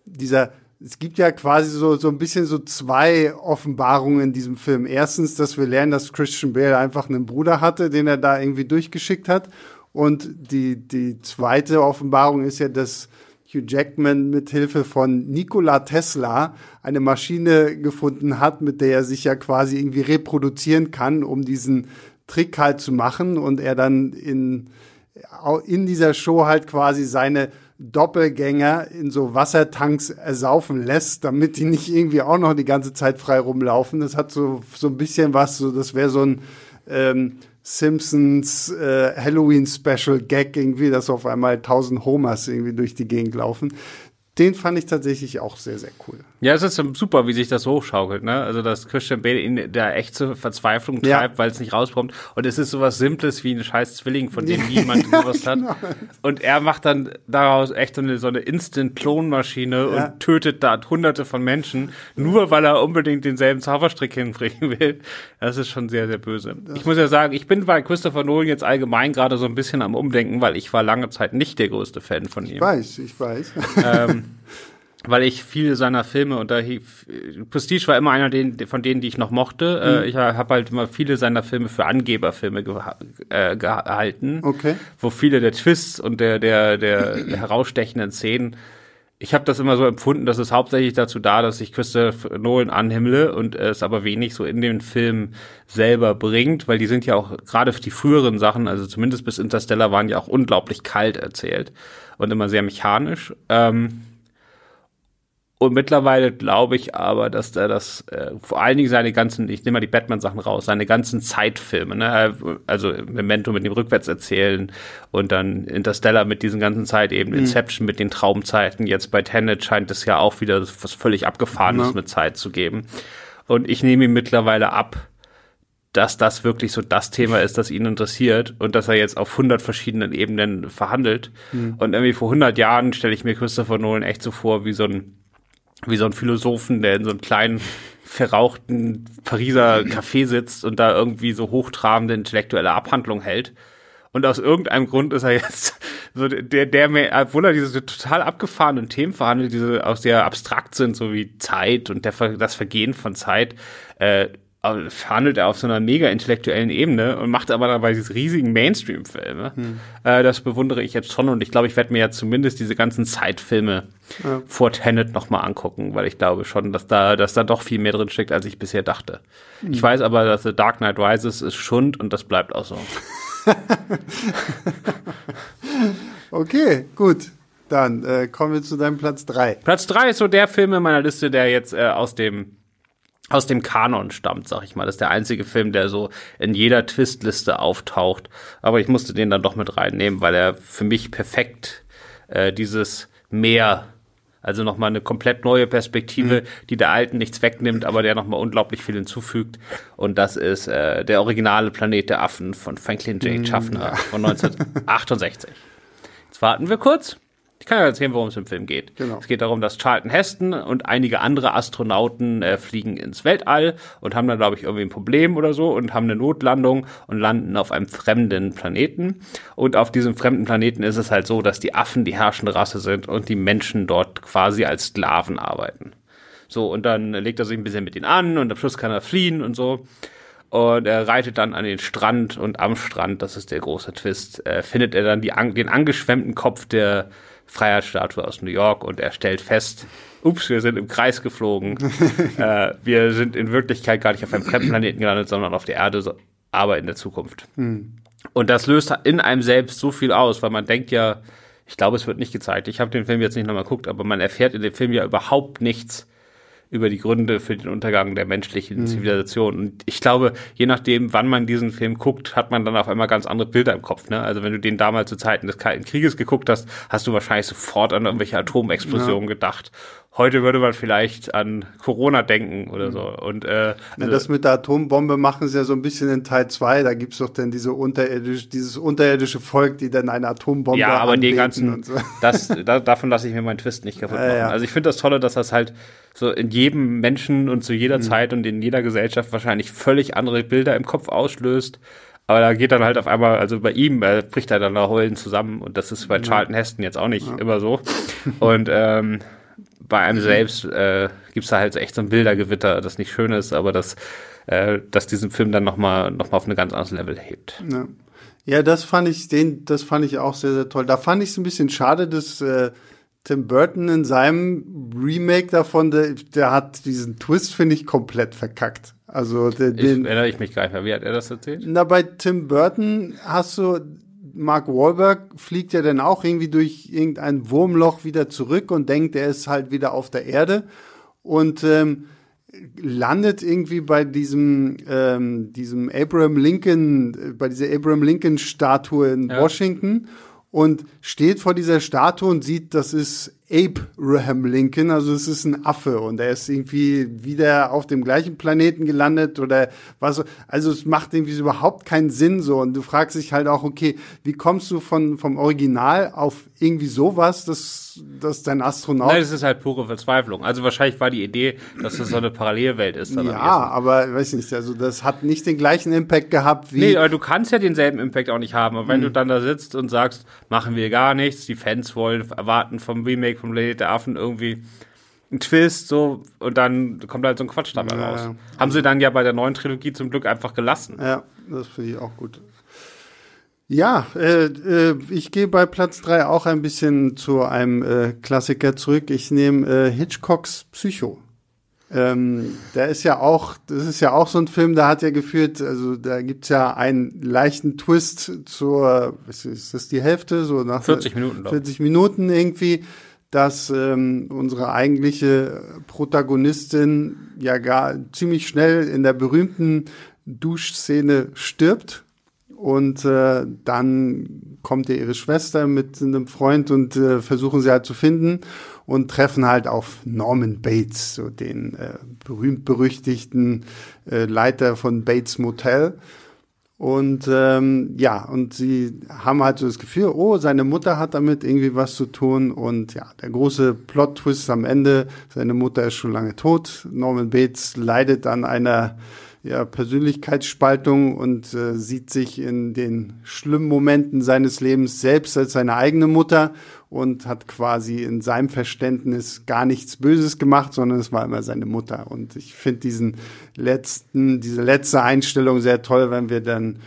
S1: dieser es gibt ja quasi so, so ein bisschen so zwei Offenbarungen in diesem Film. Erstens, dass wir lernen, dass Christian Bale einfach einen Bruder hatte, den er da irgendwie durchgeschickt hat. Und die, die zweite Offenbarung ist ja, dass Hugh Jackman mit Hilfe von Nikola Tesla eine Maschine gefunden hat, mit der er sich ja quasi irgendwie reproduzieren kann, um diesen Trick halt zu machen und er dann in, in dieser Show halt quasi seine Doppelgänger in so Wassertanks ersaufen lässt, damit die nicht irgendwie auch noch die ganze Zeit frei rumlaufen. Das hat so, so ein bisschen was, so, das wäre so ein ähm, Simpsons äh, Halloween Special Gag irgendwie, dass auf einmal tausend Homers irgendwie durch die Gegend laufen den fand ich tatsächlich auch sehr, sehr cool.
S2: Ja, es ist super, wie sich das hochschaukelt, ne? Also, dass Christian Bale in der echt zur Verzweiflung treibt, ja. weil es nicht rauskommt. Und es ist sowas Simples wie ein scheiß Zwilling, von dem niemand gewusst hat. Genau. Und er macht dann daraus echt so eine, so eine Instant-Klonmaschine ja. und tötet da hunderte von Menschen, nur weil er unbedingt denselben Zauberstrick hinbringen will. Das ist schon sehr, sehr böse. Das ich muss ja sagen, ich bin bei Christopher Nolan jetzt allgemein gerade so ein bisschen am Umdenken, weil ich war lange Zeit nicht der größte Fan von ihm.
S1: Ich weiß, ich weiß.
S2: Ähm, weil ich viele seiner Filme und da Prestige war immer einer von denen, die ich noch mochte. Äh, mhm. ich habe halt immer viele seiner Filme für Angeberfilme geha äh, gehalten,
S1: okay.
S2: wo viele der Twists und der der der, der herausstechenden Szenen ich habe das immer so empfunden, dass es hauptsächlich dazu da, dass ich Christopher Nolan anhimmle und es aber wenig so in den Film selber bringt, weil die sind ja auch gerade die früheren Sachen, also zumindest bis Interstellar, waren ja auch unglaublich kalt erzählt und immer sehr mechanisch. Ähm, und mittlerweile glaube ich aber, dass er das, äh, vor allen Dingen seine ganzen, ich nehme mal die Batman-Sachen raus, seine ganzen Zeitfilme, ne? also Memento mit dem Rückwärtserzählen und dann Interstellar mit diesen ganzen Zeitebenen, mhm. Inception mit den Traumzeiten, jetzt bei Tenet scheint es ja auch wieder was völlig Abgefahrenes ja. mit Zeit zu geben. Und ich nehme ihm mittlerweile ab, dass das wirklich so das Thema ist, das ihn interessiert und dass er jetzt auf 100 verschiedenen Ebenen verhandelt. Mhm. Und irgendwie vor 100 Jahren stelle ich mir Christopher Nolan echt so vor wie so ein wie so ein Philosophen, der in so einem kleinen verrauchten Pariser Café sitzt und da irgendwie so hochtrabende intellektuelle Abhandlung hält. Und aus irgendeinem Grund ist er jetzt so der, der mehr, obwohl er diese total abgefahrenen Themen verhandelt, diese auch sehr abstrakt sind, so wie Zeit und der, das Vergehen von Zeit, äh, verhandelt er auf so einer mega intellektuellen Ebene und macht aber dabei diese riesigen Mainstream-Filme. Hm. Äh, das bewundere ich jetzt schon und ich glaube, ich werde mir ja zumindest diese ganzen Zeitfilme ja. vor Tenet nochmal angucken, weil ich glaube schon, dass da, dass da doch viel mehr drin steckt, als ich bisher dachte. Hm. Ich weiß aber, dass The Dark Knight Rises ist Schund und das bleibt auch so.
S1: okay, gut. Dann äh, kommen wir zu deinem Platz drei.
S2: Platz drei ist so der Film in meiner Liste, der jetzt äh, aus dem aus dem Kanon stammt, sag ich mal. Das ist der einzige Film, der so in jeder Twistliste auftaucht. Aber ich musste den dann doch mit reinnehmen, weil er für mich perfekt äh, dieses Meer, also nochmal eine komplett neue Perspektive, mhm. die der alten nichts wegnimmt, aber der nochmal unglaublich viel hinzufügt. Und das ist äh, der originale Planet der Affen von Franklin J. Mhm. Schaffner mhm. von 1968. Jetzt warten wir kurz. Ich kann ja erzählen, worum es im Film geht.
S1: Genau.
S2: Es geht darum, dass Charlton Heston und einige andere Astronauten äh, fliegen ins Weltall und haben dann, glaube ich, irgendwie ein Problem oder so und haben eine Notlandung und landen auf einem fremden Planeten. Und auf diesem fremden Planeten ist es halt so, dass die Affen die herrschende Rasse sind und die Menschen dort quasi als Sklaven arbeiten. So, und dann legt er sich ein bisschen mit ihnen an und am Schluss kann er fliehen und so. Und er reitet dann an den Strand und am Strand, das ist der große Twist, äh, findet er dann die, an, den angeschwemmten Kopf der Freiheitsstatue aus New York und er stellt fest, ups, wir sind im Kreis geflogen. äh, wir sind in Wirklichkeit gar nicht auf einem fremden Planeten gelandet, sondern auf der Erde, so, aber in der Zukunft.
S1: Hm.
S2: Und das löst in einem selbst so viel aus, weil man denkt ja, ich glaube, es wird nicht gezeigt. Ich habe den Film jetzt nicht nochmal geguckt, aber man erfährt in dem Film ja überhaupt nichts über die Gründe für den Untergang der menschlichen
S1: Mhm.
S2: Zivilisation. Und ich glaube, je nachdem, wann man diesen Film guckt, hat man dann auf einmal ganz andere Bilder im Kopf. Ne? Also wenn du den damals zu Zeiten des Kalten Krieges geguckt hast, hast du wahrscheinlich sofort an irgendwelche Atomexplosionen gedacht. Heute würde man vielleicht an Corona denken oder so. Und äh,
S1: Ja, das mit der Atombombe machen sie ja so ein bisschen in Teil 2. Da gibt's doch dann diese unterirdisch, dieses unterirdische Volk, die dann eine Atombombe
S2: Ja, aber den
S1: anbeten
S2: ganzen,
S1: und so.
S2: das, da, davon lasse ich mir meinen Twist nicht kaputt
S1: Ja,
S2: machen.
S1: ja.
S2: Also ich finde das Tolle, dass das halt so in jedem Menschen und zu
S1: Mhm.
S2: jeder Zeit und in jeder Gesellschaft wahrscheinlich völlig andere Bilder im Kopf auslöst. Aber da geht dann halt auf einmal, also bei ihm äh, bricht er dann da heulen zusammen und das ist bei Charlton Heston jetzt auch nicht immer so. Und ähm, bei einem selbst äh, gibt's da halt so echt so ein Bildergewitter, das nicht schön ist, aber das, äh, das diesen Film dann nochmal noch mal auf ein ganz anderes Level hebt.
S1: Ja. ja, das fand ich, den, das fand ich auch sehr, sehr toll. Da fand ich es ein bisschen schade, dass äh, Tim Burton in seinem Remake davon, der, der hat diesen Twist, finde ich, komplett verkackt. Also der,
S2: Ich,
S1: den,
S2: erinnere ich mich gar nicht mehr. Wie hat er das erzählt?
S1: Na, bei Tim Burton hast du, Mark Wahlberg fliegt ja dann auch irgendwie durch irgendein Wurmloch wieder zurück und denkt, er ist halt wieder auf der Erde und ähm, landet irgendwie bei diesem, ähm, diesem Abraham Lincoln, äh, bei dieser Abraham Lincoln Statue in
S2: Ja.
S1: Washington und steht vor dieser Statue und sieht, das ist Abraham Lincoln, also es ist ein Affe und er ist irgendwie wieder auf dem gleichen Planeten gelandet oder was. Also es macht irgendwie überhaupt keinen Sinn so und du fragst dich halt auch, okay, wie kommst du von vom Original auf irgendwie sowas, dass, dass dein Astronaut
S2: Nein, das ist halt pure Verzweiflung. Also wahrscheinlich war die Idee, dass das so eine Parallelwelt ist.
S1: ja, aber weiß nicht, also das hat nicht den gleichen Impact gehabt wie
S2: Nee, aber du kannst ja denselben Impact auch nicht haben.
S1: Hm.
S2: wenn du dann da sitzt und sagst, machen wir gar nichts, die Fans wollen erwarten vom Remake vom Planet der Affen irgendwie einen Twist, so, und dann kommt halt so ein Quatsch dabei
S1: Ja.
S2: raus. Haben sie dann ja bei der neuen Trilogie zum Glück einfach gelassen.
S1: Ja, das finde ich auch gut. Ja, äh, äh, ich gehe bei Platz drei auch ein bisschen zu einem äh, Klassiker zurück. Ich nehme äh, Hitchcocks Psycho. Ähm, der ist ja auch, das ist ja auch so ein Film, der hat ja geführt, also da gibt's ja einen leichten Twist zur, ist das die Hälfte, so nach
S2: 40 Minuten, glaub ich.
S1: 40 Minuten irgendwie, dass ähm, unsere eigentliche Protagonistin ja gar ziemlich schnell in der berühmten Duschszene stirbt. Und äh, dann kommt ja ihre Schwester mit einem Freund und äh, versuchen sie halt zu finden und treffen halt auf Norman Bates, so den äh, berühmt-berüchtigten äh, Leiter von Bates Motel. Und ähm, ja, und sie haben halt so das Gefühl, oh, seine Mutter hat damit irgendwie was zu tun. Und ja, der große Plot-Twist am Ende, seine Mutter ist schon lange tot. Norman Bates leidet an einer ja, Persönlichkeitsspaltung und äh, sieht sich in den schlimmen Momenten seines Lebens selbst als seine eigene Mutter und hat quasi in seinem Verständnis gar nichts Böses gemacht, sondern es war immer seine Mutter. Und ich finde diesen letzten, diese letzte Einstellung sehr toll, wenn wir dann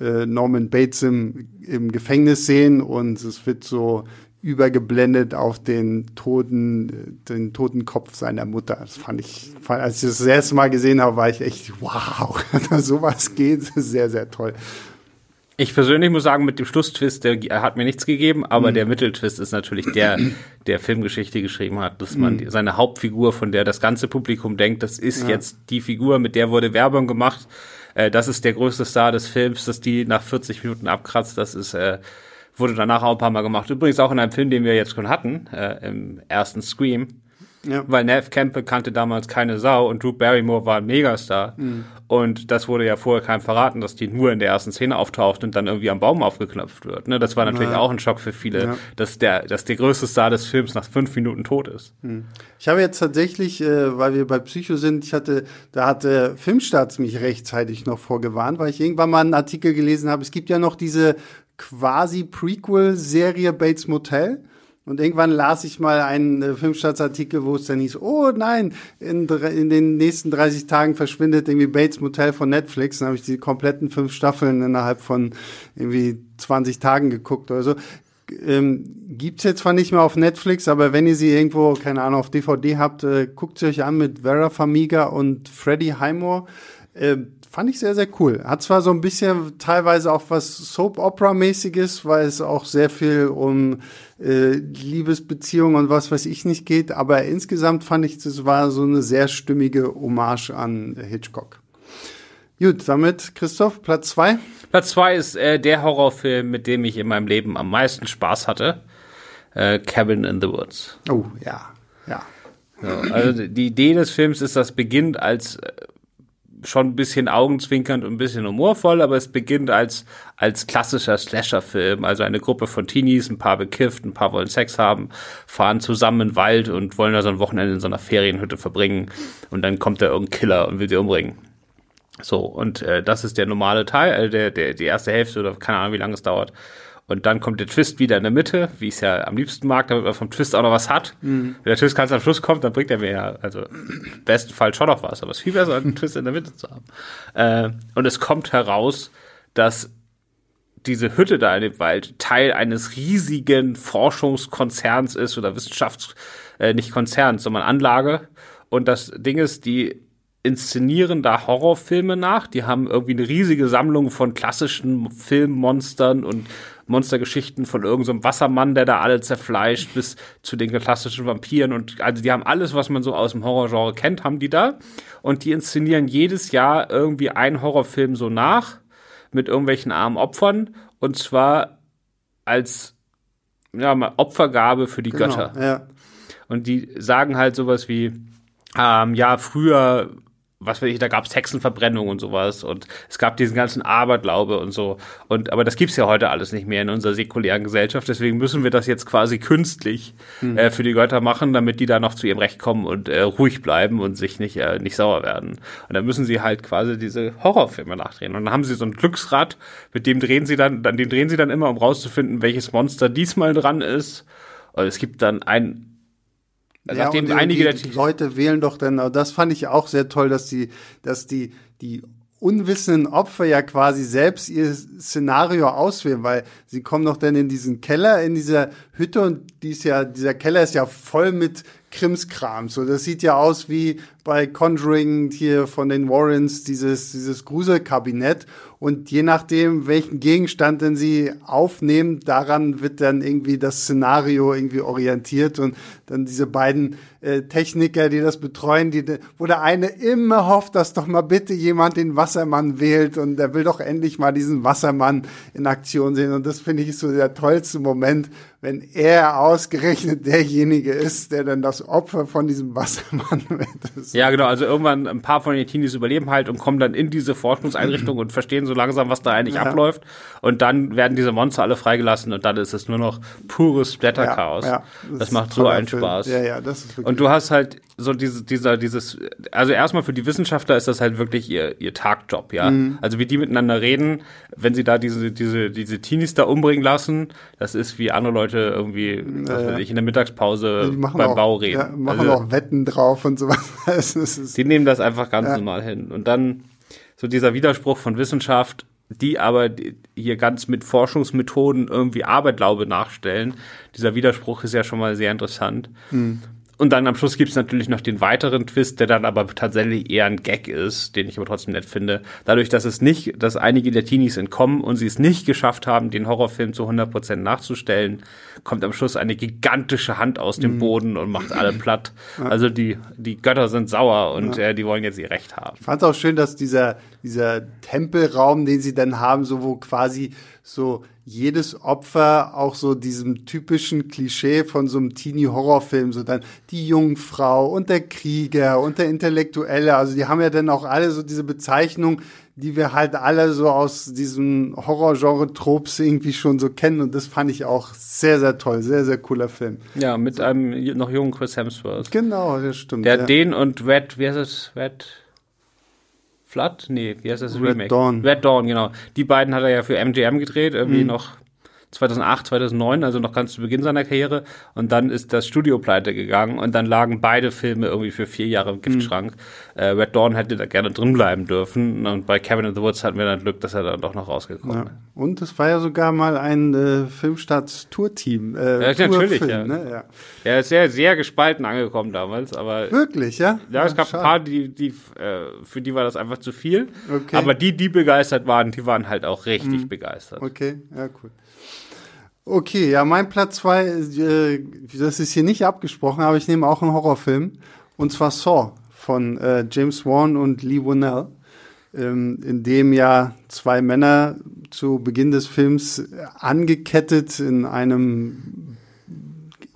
S1: äh, Norman Bates im, im Gefängnis sehen und es wird so übergeblendet auf den toten, den toten Kopf seiner Mutter. Das fand ich, als ich das, das erste Mal gesehen habe, war ich echt, wow, dass sowas geht, sehr, sehr toll.
S2: Ich persönlich muss sagen, mit dem Schlusstwist, der er hat mir nichts gegeben, aber der Mitteltwist ist natürlich der, der Filmgeschichte geschrieben hat, dass man die, seine Hauptfigur, von der das ganze Publikum denkt, das ist jetzt die Figur, mit der wurde Werbung gemacht, äh, das ist der größte Star des Films, dass die nach 40 Minuten abkratzt, das ist, äh, wurde danach auch ein paar Mal gemacht. Übrigens auch in einem Film, den wir jetzt schon hatten, äh, im ersten Scream. Ja. Weil Nev Campbell kannte damals keine Sau und Drew Barrymore war ein Megastar. Mhm. Und das wurde ja vorher keinem verraten, dass die nur in der ersten Szene auftaucht und dann irgendwie am Baum aufgeknöpft wird. Ne? Das war natürlich ja. auch ein Schock für viele, ja. dass, der, dass der größte Star des Films nach fünf Minuten tot ist. Mhm.
S1: Ich habe jetzt tatsächlich, äh, weil wir bei Psycho sind, ich hatte, da hatte Filmstarts mich rechtzeitig noch vorgewarnt, weil ich irgendwann mal einen Artikel gelesen habe. Es gibt ja noch diese quasi Prequel-Serie Bates Motel. Und irgendwann las ich mal einen äh, wo es dann hieß, oh nein, in, in den nächsten 30 Tagen verschwindet irgendwie Bates Motel von Netflix. Dann habe ich die kompletten fünf Staffeln innerhalb von irgendwie 20 Tagen geguckt oder so. Ähm, gibt's jetzt zwar nicht mehr auf Netflix, aber wenn ihr sie irgendwo, keine Ahnung, auf DVD habt, äh, guckt sie euch an mit Vera Famiga und Freddie Highmore. Äh, fand ich sehr, sehr cool. Hat zwar so ein bisschen teilweise auch was Soap-Opera-mäßiges, weil es auch sehr viel um äh, Liebesbeziehungen und was weiß ich nicht geht, aber insgesamt fand ich, das war so eine sehr stimmige Hommage an Hitchcock. Gut, damit Christoph, Platz zwei.
S2: Platz zwei ist äh, der Horrorfilm, mit dem ich in meinem Leben am meisten Spaß hatte. Äh, Cabin in the Woods.
S1: Oh, ja, ja.
S2: So, also die Idee des Films ist, das beginnt als äh, schon ein bisschen augenzwinkernd und ein bisschen humorvoll, aber es beginnt als, als klassischer Slasher-Film. Also eine Gruppe von Teenies, ein paar bekifft, ein paar wollen Sex haben, fahren zusammen in den Wald und wollen da so ein Wochenende in so einer Ferienhütte verbringen. Und dann kommt da irgendein Killer und will sie umbringen. So, und äh, das ist der normale Teil, äh, der, der, die erste Hälfte oder keine Ahnung, wie lange es dauert. Und dann kommt der Twist wieder in der Mitte, wie ich es ja am liebsten mag, damit man vom Twist auch noch was hat. Mhm. Wenn der Twist ganz am Schluss kommt, dann bringt er mir ja, also im besten Fall schon noch was, aber es ist viel besser, einen Twist in der Mitte zu haben. Äh, und es kommt heraus, dass diese Hütte da in dem Wald Teil eines riesigen Forschungskonzerns ist oder Wissenschafts, äh, nicht Konzerns, sondern Anlage. Und das Ding ist, die inszenieren da Horrorfilme nach. Die haben irgendwie eine riesige Sammlung von klassischen Filmmonstern und Monstergeschichten von irgendeinem so Wassermann, der da alle zerfleischt, bis zu den klassischen Vampiren und also die haben alles, was man so aus dem Horrorgenre kennt, haben die da und die inszenieren jedes Jahr irgendwie einen Horrorfilm so nach mit irgendwelchen armen Opfern und zwar als ja, mal Opfergabe für die genau, Götter. Ja. Und die sagen halt sowas wie, ähm, ja, früher was weiß ich, da gab es Hexenverbrennung und sowas und es gab diesen ganzen Aberglaube und so. Und aber das gibt's ja heute alles nicht mehr in unserer säkulären Gesellschaft. Deswegen müssen wir das jetzt quasi künstlich mhm. äh, für die Götter machen, damit die da noch zu ihrem Recht kommen und äh, ruhig bleiben und sich nicht äh, nicht sauer werden. Und dann müssen sie halt quasi diese Horrorfilme nachdrehen. Und dann haben sie so ein Glücksrad, mit dem drehen sie dann, dann den drehen sie dann immer, um rauszufinden, welches Monster diesmal dran ist. Und es gibt dann ein
S1: ja, Nachdem einige die, die Leute wählen doch dann, das fand ich auch sehr toll, dass die, dass die, die unwissenden Opfer ja quasi selbst ihr Szenario auswählen, weil sie kommen doch dann in diesen Keller, in dieser Hütte und die ist ja, dieser Keller ist ja voll mit Krimskram. So, das sieht ja aus wie bei Conjuring hier von den Warrens, dieses, dieses Gruselkabinett. Und je nachdem, welchen Gegenstand denn sie aufnehmen, daran wird dann irgendwie das Szenario irgendwie orientiert und dann diese beiden äh, Techniker, die das betreuen, die, wo der eine immer hofft, dass doch mal bitte jemand den Wassermann wählt und der will doch endlich mal diesen Wassermann in Aktion sehen. Und das finde ich so der tollste Moment, wenn er ausgerechnet derjenige ist, der dann das Opfer von diesem Wassermann wird.
S2: Ja, genau. Also irgendwann ein paar von den Teenies überleben halt und kommen dann in diese Forschungseinrichtung und verstehen so langsam, was da eigentlich ja. abläuft. Und dann werden diese Monster alle freigelassen und dann ist es nur noch pures Splatterchaos. Ja, ja. Das, das macht so einen Film. Spaß.
S1: Ja, ja, das ist
S2: wirklich und du hast halt so diese, dieser, dieses, also erstmal für die Wissenschaftler ist das halt wirklich ihr, ihr Tagjob, ja. Mhm. Also wie die miteinander reden, wenn sie da diese, diese, diese Teenies da umbringen lassen, das ist wie andere Leute irgendwie, was weiß ich, in der Mittagspause beim
S1: auch,
S2: Bau reden.
S1: Ja, machen also, auch Wetten drauf und sowas.
S2: Die nehmen das einfach ganz ja. normal hin. Und dann so dieser Widerspruch von Wissenschaft, die aber hier ganz mit Forschungsmethoden irgendwie Aberglaube nachstellen. Dieser Widerspruch ist ja schon mal sehr interessant. Mhm. Und dann am Schluss gibt's natürlich noch den weiteren Twist, der dann aber tatsächlich eher ein Gag ist, den ich aber trotzdem nett finde. Dadurch, dass es nicht, dass einige der Teenies entkommen und sie es nicht geschafft haben, den Horrorfilm zu 100% nachzustellen, kommt am Schluss eine gigantische Hand aus dem mhm. Boden und macht alle platt. Also die, die Götter sind sauer und ja. äh, die wollen jetzt ihr Recht haben.
S1: Ich fand auch schön, dass dieser, dieser Tempelraum, den sie dann haben, so wo quasi so jedes Opfer auch so diesem typischen Klischee von so einem Teenie-Horrorfilm, so dann die Jungfrau und der Krieger und der Intellektuelle, also die haben ja dann auch alle so diese Bezeichnung, die wir halt alle so aus diesem Horror-Genre-Tropes irgendwie schon so kennen und das fand ich auch sehr, sehr toll, sehr, sehr cooler Film.
S2: Ja, mit einem noch jungen Chris Hemsworth.
S1: Genau, das stimmt.
S2: Der
S1: ja.
S2: den und Red, wie heißt es? Red Flood? Nee, wie heißt das
S1: Red
S2: Remake?
S1: Dawn.
S2: Red Dawn, genau. Die beiden hat er ja für MGM gedreht, irgendwie
S1: Mhm.
S2: noch 2008, 2009, also noch ganz zu Beginn seiner Karriere. Und dann ist das Studio pleite gegangen und dann lagen beide Filme irgendwie für vier Jahre im Giftschrank.
S1: Mhm.
S2: Äh, Red Dawn hätte da gerne drin bleiben dürfen. Und bei Cabin in the Woods hatten wir dann Glück, dass er dann doch noch rausgekommen
S1: Ja.
S2: ist.
S1: Und es war ja sogar mal ein äh, Filmstarts-Tour-Team. Äh,
S2: Ja, natürlich, ja.
S1: Ne? ja.
S2: Er ist sehr, sehr gespalten angekommen damals, aber
S1: Wirklich, ja?
S2: Ja, es gab ein paar, die, die, äh, für die war das einfach zu viel.
S1: Okay.
S2: Aber die, die begeistert waren, die waren halt auch richtig begeistert.
S1: Okay, ja, cool. Okay, ja, mein Platz zwei, äh, das ist hier nicht abgesprochen, aber ich nehme auch einen Horrorfilm. Und zwar Saw von äh, James Wan und Lee Winnell, ähm, in dem ja zwei Männer zu Beginn des Films äh, angekettet in einem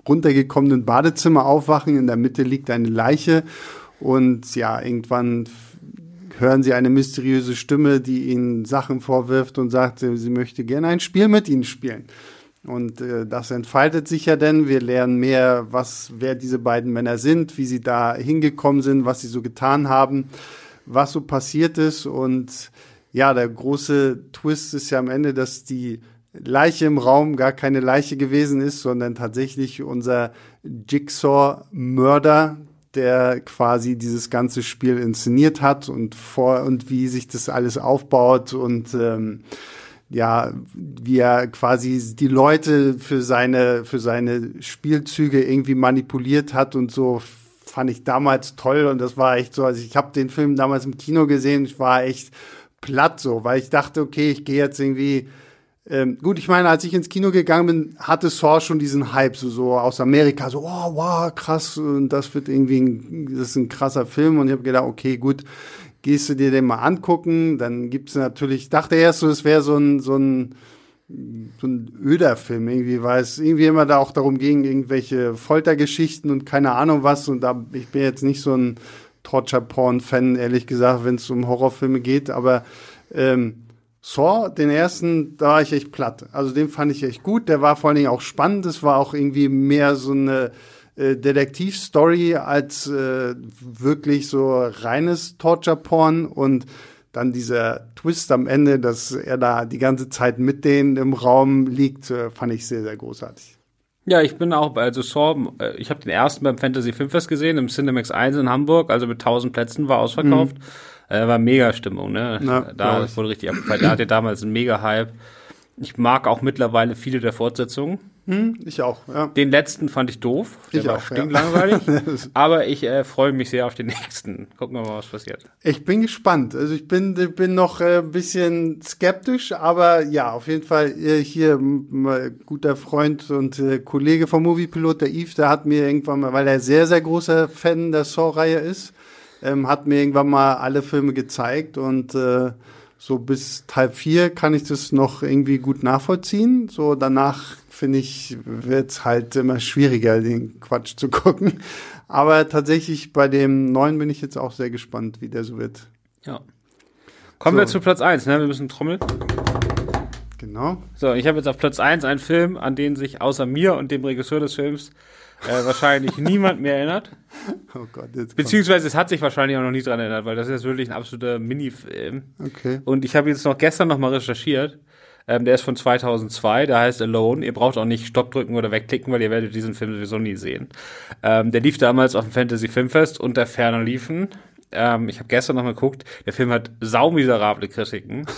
S1: runtergekommenen Badezimmer aufwachen. In der Mitte liegt eine Leiche und ja, irgendwann hören sie eine mysteriöse Stimme, die ihnen Sachen vorwirft und sagt, äh, sie möchte gerne ein Spiel mit ihnen spielen. Und äh, das entfaltet sich ja denn. Wir lernen mehr, was, wer diese beiden Männer sind, wie sie da hingekommen sind, was sie so getan haben, was so passiert ist. Und ja, der große Twist ist ja am Ende, dass die Leiche im Raum gar keine Leiche gewesen ist, sondern tatsächlich unser Jigsaw-Mörder, der quasi dieses ganze Spiel inszeniert hat und vor und wie sich das alles aufbaut und ähm, ja, wie er quasi die Leute für seine für seine Spielzüge irgendwie manipuliert hat und so fand ich damals toll und das war echt so, also ich habe den Film damals im Kino gesehen, ich war echt platt so, weil ich dachte, okay, ich gehe jetzt irgendwie ähm, gut, ich meine, als ich ins Kino gegangen bin, hatte Saw schon diesen Hype, so, so aus Amerika, so, oh, wow, krass, und das wird irgendwie, ein, das ist ein krasser Film. Und ich habe gedacht, okay, gut, gehst du dir den mal angucken. Dann gibt's natürlich, ich dachte erst so, es wäre so ein, so ein, so ein öder Film irgendwie, weil es irgendwie immer da auch darum ging, irgendwelche Foltergeschichten und keine Ahnung was. Und da, ich bin jetzt nicht so ein Torture-Porn-Fan, ehrlich gesagt, wenn es um Horrorfilme geht, aber ähm, Saw, den ersten, da war ich echt platt. Also den fand ich echt gut. Der war vor allen Dingen auch spannend. Es war auch irgendwie mehr so eine äh, Detektivstory als äh, wirklich so reines Torture-Porn. Und dann dieser Twist am Ende, dass er da die ganze Zeit mit denen im Raum liegt, äh, fand ich sehr, sehr großartig.
S2: Ja, ich bin auch bei, also Saw, äh, ich habe den ersten beim Fantasy Filmfest gesehen, im Cinemax 1 in Hamburg, also mit 1000 Plätzen, war ausverkauft. Äh, war mega Stimmung, ne?
S1: Ja,
S2: da wurde richtig abgefeiert. Der hatte damals einen mega Hype. Ich mag auch mittlerweile viele der Fortsetzungen.
S1: Hm, ich auch, ja.
S2: Den letzten fand ich doof. Der
S1: Ich
S2: war
S1: auch, ja.
S2: stinklangweilig. aber ich äh, freue mich sehr auf den nächsten. Gucken wir mal, was passiert.
S1: Ich bin gespannt. Also ich bin, bin noch äh, ein bisschen skeptisch, aber ja, auf jeden Fall äh, hier m- m- guter Freund und äh, Kollege vom Moviepilot, der Yves, der hat mir irgendwann mal, weil er sehr, sehr großer Fan der Saw-Reihe ist, ähm, hat mir irgendwann mal alle Filme gezeigt und äh, so bis Teil 4 kann ich das noch irgendwie gut nachvollziehen. So danach finde ich, wird's halt immer schwieriger, den Quatsch zu gucken. Aber tatsächlich bei dem neuen bin ich jetzt auch sehr gespannt, wie der so wird.
S2: Ja. Kommen
S1: So.
S2: wir zu Platz 1, ne? Wir müssen trommeln.
S1: Genau.
S2: So, ich habe jetzt auf Platz 1 einen Film, an den sich außer mir und dem Regisseur des Films äh, wahrscheinlich niemand mehr erinnert.
S1: Oh Gott, jetzt
S2: Beziehungsweise es hat sich wahrscheinlich auch noch nie dran erinnert, weil das ist jetzt wirklich ein absoluter Minifilm.
S1: Okay.
S2: Und ich habe jetzt noch gestern noch mal recherchiert. Ähm, der ist von 2002, der heißt Alone. Ihr braucht auch nicht Stopp drücken oder wegklicken, weil ihr werdet diesen Film sowieso nie sehen. Ähm, der lief damals auf dem Fantasy Filmfest und der Ferner liefen. Ähm, ich habe gestern noch mal geguckt. Der Film hat saumiserable Kritiken.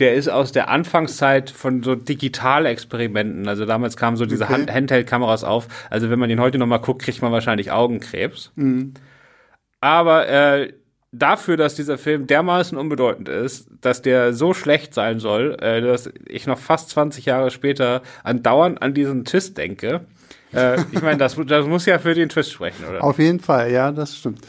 S2: Der ist aus der Anfangszeit von so Digitalexperimenten. Also damals kamen so diese
S1: Okay.
S2: Hand Handheld-Kameras auf. Also wenn man den heute noch mal guckt, kriegt man wahrscheinlich Augenkrebs. Aber äh, dafür, dass dieser Film dermaßen unbedeutend ist, dass der so schlecht sein soll, äh, dass ich noch fast 20 Jahre später andauernd an diesen Twist denke. Äh, ich meine, das, das muss ja für den Twist sprechen, oder?
S1: Auf jeden Fall, ja, das stimmt.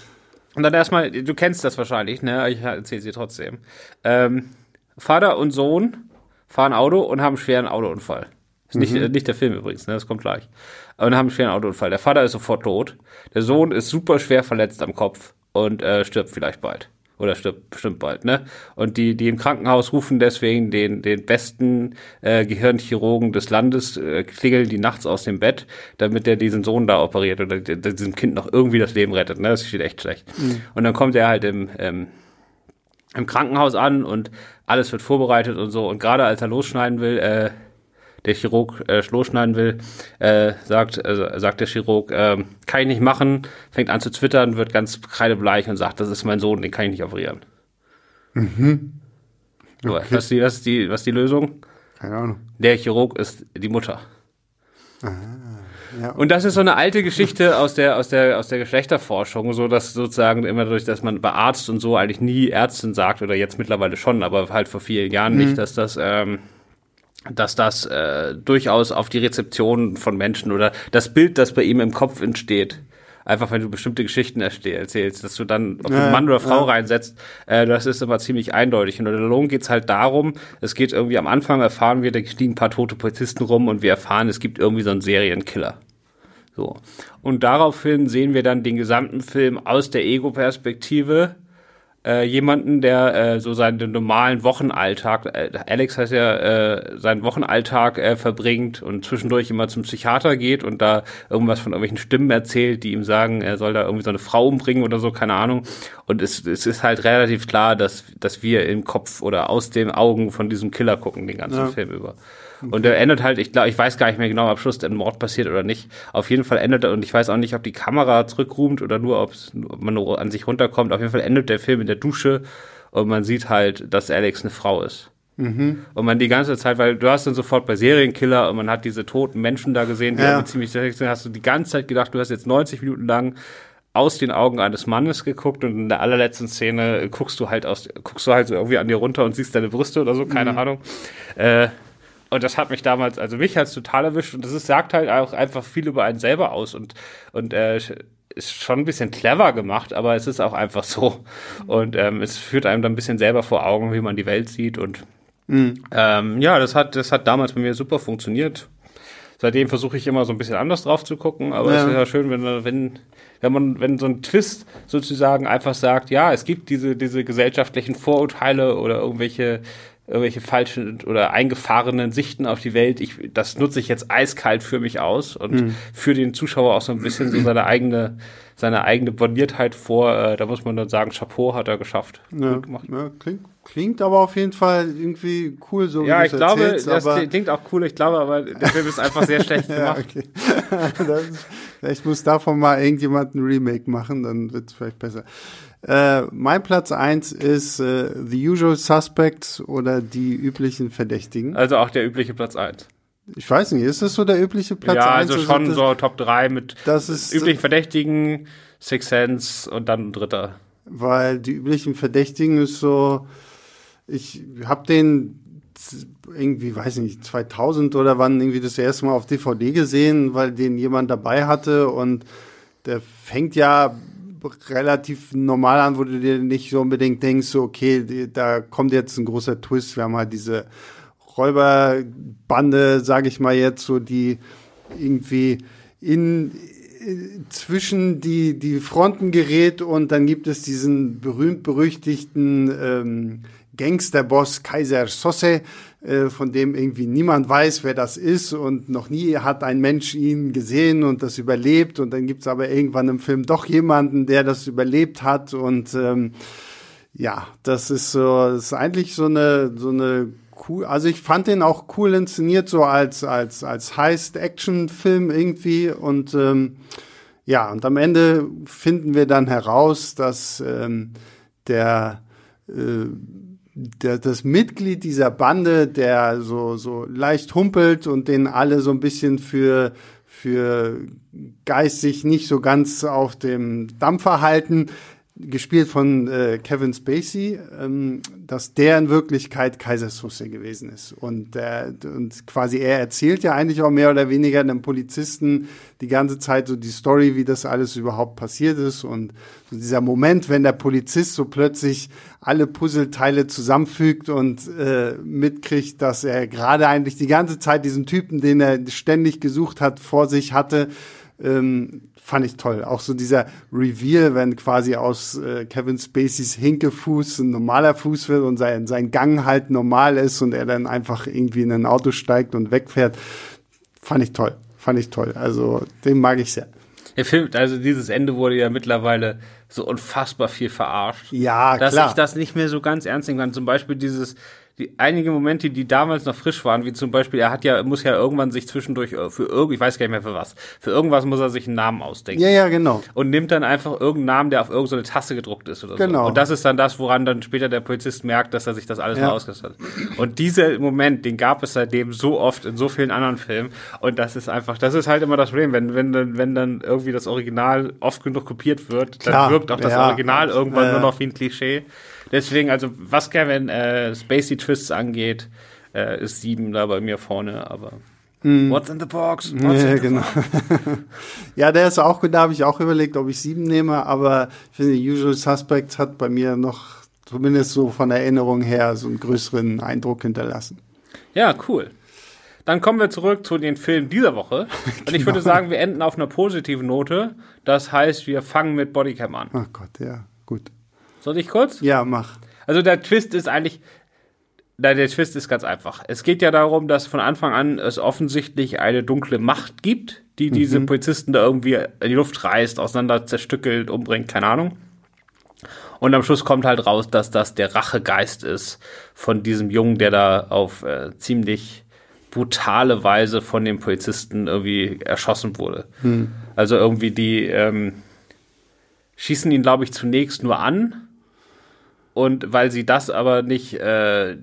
S2: Und dann erstmal, du kennst das wahrscheinlich, ne? Ich erzähle sie trotzdem. Ähm, Vater und Sohn fahren Auto und haben einen schweren Autounfall. Ist nicht,
S1: Mhm.
S2: äh, nicht der Film übrigens, ne? das kommt gleich. Und haben einen schweren Autounfall. Der Vater ist sofort tot. Der Sohn ist super schwer verletzt am Kopf und äh, stirbt vielleicht bald. Oder stirbt bestimmt bald, ne? Und die, die im Krankenhaus rufen deswegen den, den besten äh, Gehirnchirurgen des Landes, äh, klingeln die nachts aus dem Bett, damit er diesen Sohn da operiert oder diesem Kind noch irgendwie das Leben rettet, ne? Das steht echt schlecht. Und dann kommt er halt im, ähm, im Krankenhaus an und alles wird vorbereitet und so. Und gerade als er losschneiden will, äh, der Chirurg äh, losschneiden will, äh, sagt, äh, sagt der Chirurg, äh, kann ich nicht machen, fängt an zu twittern, wird ganz kreidebleich und sagt, das ist mein Sohn, den kann ich nicht operieren. Aber Was, ist die, was, ist die, was ist die Lösung?
S1: Keine Ahnung.
S2: Der Chirurg ist die Mutter.
S1: Ja.
S2: Und das ist so eine alte Geschichte aus der, aus der, aus der Geschlechterforschung, so dass sozusagen immer durch, dass man bei Arzt und so eigentlich nie Ärztin sagt, oder jetzt mittlerweile schon, aber halt vor vielen Jahren nicht, dass das, ähm, dass das äh, durchaus auf die Rezeption von Menschen oder das Bild, das bei ihm im Kopf entsteht, einfach wenn du bestimmte Geschichten erzählst, dass du dann, ob du
S1: Ja,
S2: Mann oder Frau
S1: ja.
S2: reinsetzt, äh, das ist immer ziemlich eindeutig. Und in der Lohn geht's halt darum, es geht irgendwie am Anfang erfahren wir, da stehen ein paar tote Polizisten rum und wir erfahren, es gibt irgendwie so einen Serienkiller. So. Und daraufhin sehen wir dann den gesamten Film aus der Ego-Perspektive. Äh, jemanden, der äh, so seinen normalen Wochenalltag, äh, Alex heißt ja, äh, seinen Wochenalltag äh, verbringt und zwischendurch immer zum Psychiater geht und da irgendwas von irgendwelchen Stimmen erzählt, die ihm sagen, er soll da irgendwie so eine Frau umbringen oder so, keine Ahnung. Und es, es ist halt relativ klar, dass, dass wir im Kopf oder aus den Augen von diesem Killer gucken, den ganzen
S1: Ja.
S2: Film über. Und er endet halt, ich glaube, ich weiß gar nicht mehr genau, ob Schluss ein Mord passiert oder nicht. Auf jeden Fall endet er, und ich weiß auch nicht, ob die Kamera zurückrumt oder nur, ob man nur an sich runterkommt. Auf jeden Fall endet der Film in der Dusche und man sieht halt, dass Alex eine Frau ist. Und man die ganze Zeit, weil du hast dann sofort bei Serienkiller und man hat diese toten Menschen da gesehen, die
S1: Ja.
S2: ziemlich sind, hast du die ganze Zeit gedacht, du hast jetzt 90 Minuten lang aus den Augen eines Mannes geguckt und in der allerletzten Szene guckst du halt aus, guckst du halt so irgendwie an dir runter und siehst deine Brüste oder so, keine Ahnung. Äh, und das hat mich damals, also mich hat's total erwischt und das ist, sagt halt auch einfach viel über einen selber aus und, und äh, ist schon ein bisschen clever gemacht, aber es ist auch einfach so. Und ähm, es führt einem dann ein bisschen selber vor Augen, wie man die Welt sieht. Und ähm, ja, das hat, das hat damals bei mir super funktioniert. Seitdem versuche ich immer so ein bisschen anders drauf zu gucken, aber
S1: Ja.
S2: es ist ja schön, wenn, wenn, wenn man, wenn so ein Twist sozusagen einfach sagt, ja, es gibt diese, diese gesellschaftlichen Vorurteile oder irgendwelche, irgendwelche falschen oder eingefahrenen Sichten auf die Welt. Ich, das nutze ich jetzt eiskalt für mich aus und
S1: Mhm.
S2: für den Zuschauer auch so ein bisschen so seine eigene, seine eigene Bondiertheit vor. Äh, da muss man dann sagen, Chapeau hat er geschafft.
S1: Ja,
S2: Gut gemacht.
S1: ja, klingt, klingt aber auf jeden Fall irgendwie cool, so
S2: Ja,
S1: wie
S2: ich glaube,
S1: erzählst,
S2: das klingt auch cool. Ich glaube aber, der Film ist einfach sehr schlecht
S1: ja,
S2: gemacht.
S1: okay. das vielleicht muss davon mal irgendjemand ein Remake machen, dann wird es vielleicht besser. Äh, mein Platz eins ist äh, The Usual Suspects oder die üblichen Verdächtigen.
S2: Also auch der übliche Platz 1.
S1: Ich weiß nicht, ist das so der übliche Platz
S2: ja,
S1: eins?
S2: also schon
S1: das,
S2: so Top 3 mit
S1: Das ist,
S2: üblichen Verdächtigen, Six Sense und dann ein dritter.
S1: weil die üblichen Verdächtigen ist so, ich habe den irgendwie, weiß nicht, 2000 oder wann irgendwie das erste Mal auf DVD gesehen, weil den jemand dabei hatte und der fängt ja relativ normal an, wo du dir nicht so unbedingt denkst, so, okay, da kommt jetzt ein großer Twist. Wir haben halt diese Räuberbande, sage ich mal jetzt, so die irgendwie in zwischen die, die Fronten gerät und dann gibt es diesen berühmt-berüchtigten ähm, Gangsterboss Kaiser Sosse, äh, von dem irgendwie niemand weiß, wer das ist. Und noch nie hat ein Mensch ihn gesehen und das überlebt. Und dann gibt es aber irgendwann im Film doch jemanden, der das überlebt hat. Und ähm, ja, das ist so, das ist eigentlich so eine, so eine cool, also ich fand den auch cool inszeniert, so als, als, als Heist-Action-Film irgendwie. Und ähm, ja, und am Ende finden wir dann heraus, dass ähm, der, äh, der, das Mitglied dieser Bande, der so, so leicht humpelt und den alle so ein bisschen für, für geistig nicht so ganz auf dem Dampfer halten, gespielt von äh, Kevin Spacey, ähm, dass der in Wirklichkeit Kaiser Sosse gewesen ist. Und, äh, und quasi er erzählt ja eigentlich auch mehr oder weniger einem Polizisten die ganze Zeit so die Story, wie das alles überhaupt passiert ist. Und so dieser Moment, wenn der Polizist so plötzlich alle Puzzleteile zusammenfügt und äh, mitkriegt, dass er gerade eigentlich die ganze Zeit diesen Typen, den er ständig gesucht hat, vor sich hatte, ähm, fand ich toll. Auch so dieser Reveal, wenn quasi aus äh, Kevin Spaceys Hinkefuß ein normaler Fuß wird und sein, sein Gang halt normal ist und er dann einfach irgendwie in ein Auto steigt und wegfährt, fand ich toll. Fand ich toll. Also den mag ich sehr.
S2: Der Film, also dieses Ende wurde ja mittlerweile so unfassbar viel verarscht.
S1: Ja,
S2: dass
S1: klar.
S2: ich das nicht mehr so ganz ernst nehmen kann. Zum Beispiel dieses, die einige Momente, die damals noch frisch waren, wie zum Beispiel, er hat ja, muss ja irgendwann sich zwischendurch äh, für irgend, ich weiß gar nicht mehr für was, für irgendwas muss er sich einen Namen ausdenken.
S1: Ja, ja, genau.
S2: Und nimmt dann einfach irgendeinen Namen, der auf irgendeine Tasse gedruckt ist oder
S1: Genau.
S2: so. Und das ist dann das, woran dann später der Polizist merkt, dass er sich das alles
S1: Ja.
S2: mal ausgedacht hat. Und dieser Moment, den gab es seitdem so oft in so vielen anderen Filmen. Und das ist einfach, das ist halt immer das Problem, wenn, wenn, dann, wenn dann irgendwie das Original oft genug kopiert wird,
S1: Klar.
S2: dann wirkt auch das
S1: Ja.
S2: Original irgendwann
S1: Ja.
S2: nur noch wie ein Klischee. Deswegen, also was Kevin äh, Spacey Twists angeht, äh, ist sieben da bei mir vorne, aber What's in the box? What's
S1: Hm. Ja,
S2: the
S1: genau. ja, der ist auch gut, da habe ich auch überlegt, ob ich sieben nehme, aber ich finde, Usual Suspects hat bei mir noch, zumindest so von Erinnerung her, so einen größeren Eindruck hinterlassen.
S2: Ja, cool. Dann kommen wir zurück zu den Filmen dieser Woche. Und ich würde sagen, wir enden auf einer positiven Note. Das heißt, wir fangen mit Bodycam an.
S1: Ach Gott, ja, gut.
S2: Soll ich kurz?
S1: Ja, mach.
S2: Also der Twist ist eigentlich, na, der Twist ist ganz einfach. Es geht ja darum, dass von Anfang an es offensichtlich eine dunkle Macht gibt, die diese Polizisten da irgendwie in die Luft reißt, auseinander zerstückelt, umbringt, keine Ahnung. Und am Schluss kommt halt raus, dass das der Rachegeist ist von diesem Jungen, der da auf äh, ziemlich brutale Weise von den Polizisten irgendwie erschossen wurde. Also irgendwie die ähm, schießen ihn, glaube ich, zunächst nur an. Und weil sie das aber nicht, äh,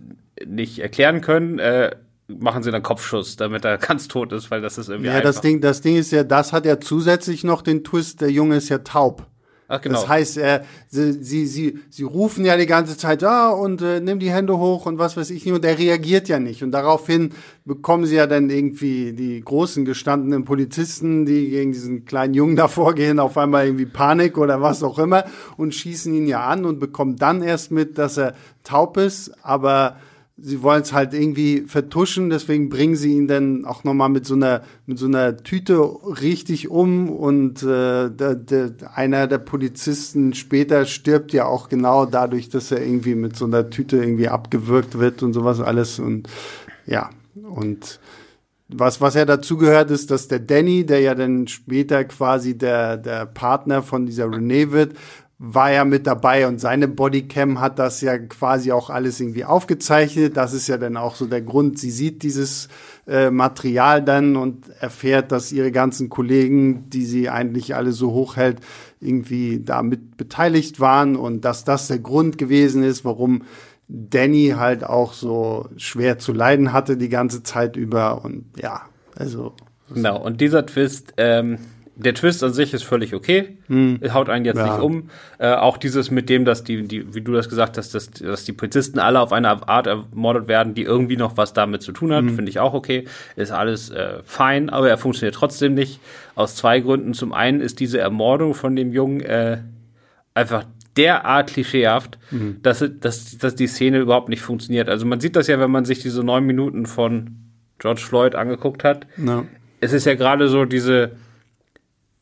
S2: nicht erklären können, äh, machen sie dann Kopfschuss, damit er ganz tot ist, weil das ist irgendwie
S1: Ja,
S2: einfach.
S1: das Ding, das Ding ist ja, das hat ja zusätzlich noch den Twist, der Junge ist ja taub.
S2: Ach, genau.
S1: Das heißt, äh, sie, sie, sie, sie rufen ja die ganze Zeit, ah, und äh, nimm die Hände hoch und was weiß ich nicht, und er reagiert ja nicht. Und daraufhin bekommen sie ja dann irgendwie die großen gestandenen Polizisten, die gegen diesen kleinen Jungen da vorgehen, auf einmal irgendwie Panik oder was auch immer und schießen ihn ja an und bekommen dann erst mit, dass er taub ist, aber sie wollen es halt irgendwie vertuschen, deswegen bringen sie ihn dann auch nochmal mit so einer mit so einer Tüte richtig um und äh, der, der, einer der Polizisten später stirbt ja auch genau dadurch, dass er irgendwie mit so einer Tüte irgendwie abgewürgt wird und sowas alles und ja und was, was ja dazu gehört, ist, dass der Danny, der ja dann später quasi der, der Partner von dieser Renee wird, war ja mit dabei und seine Bodycam hat das ja quasi auch alles irgendwie aufgezeichnet. Das ist ja dann auch so der Grund. Sie sieht dieses äh, Material dann und erfährt, dass ihre ganzen Kollegen, die sie eigentlich alle so hochhält, irgendwie damit beteiligt waren und dass das der Grund gewesen ist, warum Danny halt auch so schwer zu leiden hatte die ganze Zeit über und ja, also
S2: Genau, und dieser Twist, ähm, der Twist an sich ist völlig okay. Haut einen jetzt
S1: Ja.
S2: nicht um. Äh, auch dieses mit dem, dass die, die, wie du das gesagt hast, dass, dass die Polizisten alle auf eine Art ermordet werden, die irgendwie noch was damit zu tun hat, finde ich auch okay. Ist alles äh, fein, aber er funktioniert trotzdem nicht. Aus zwei Gründen. Zum einen ist diese Ermordung von dem Jungen äh, einfach derart klischeehaft, dass, dass, dass die Szene überhaupt nicht funktioniert. Also man sieht das ja, wenn man sich diese neun Minuten von George Floyd angeguckt hat
S1: ne.
S2: es ist ja gerade so diese,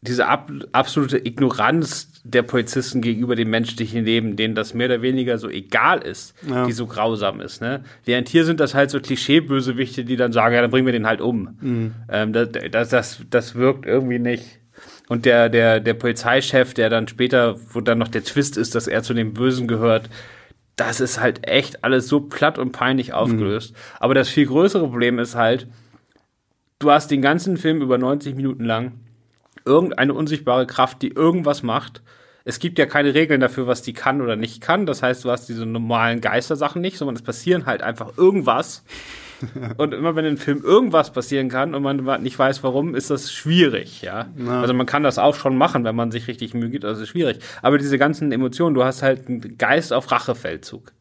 S2: diese ab, absolute Ignoranz der Polizisten gegenüber dem menschlichen Leben, denen das mehr oder weniger so egal ist,
S1: Ja.
S2: die so grausam ist. Ne? Während hier sind das halt so Klischeebösewichte, die dann sagen, ja, dann bringen wir den halt um. Ähm, das, das, das, das wirkt irgendwie nicht. Und der, der, der Polizeichef, der dann später, wo dann noch der Twist ist, dass er zu den Bösen gehört, das ist halt echt alles so platt und peinlich aufgelöst. Aber das viel größere Problem ist halt, du hast den ganzen Film über 90 Minuten lang irgendeine unsichtbare Kraft, die irgendwas macht. Es gibt ja keine Regeln dafür, was die kann oder nicht kann. Das heißt, du hast diese normalen Geistersachen nicht, sondern es passieren halt einfach irgendwas. und immer wenn im Film irgendwas passieren kann und man nicht weiß warum, ist das schwierig, ja. ja. Also man kann das auch schon machen, wenn man sich richtig Mühe gibt, also ist schwierig. Aber diese ganzen Emotionen, du hast halt einen Geist auf Rachefeldzug.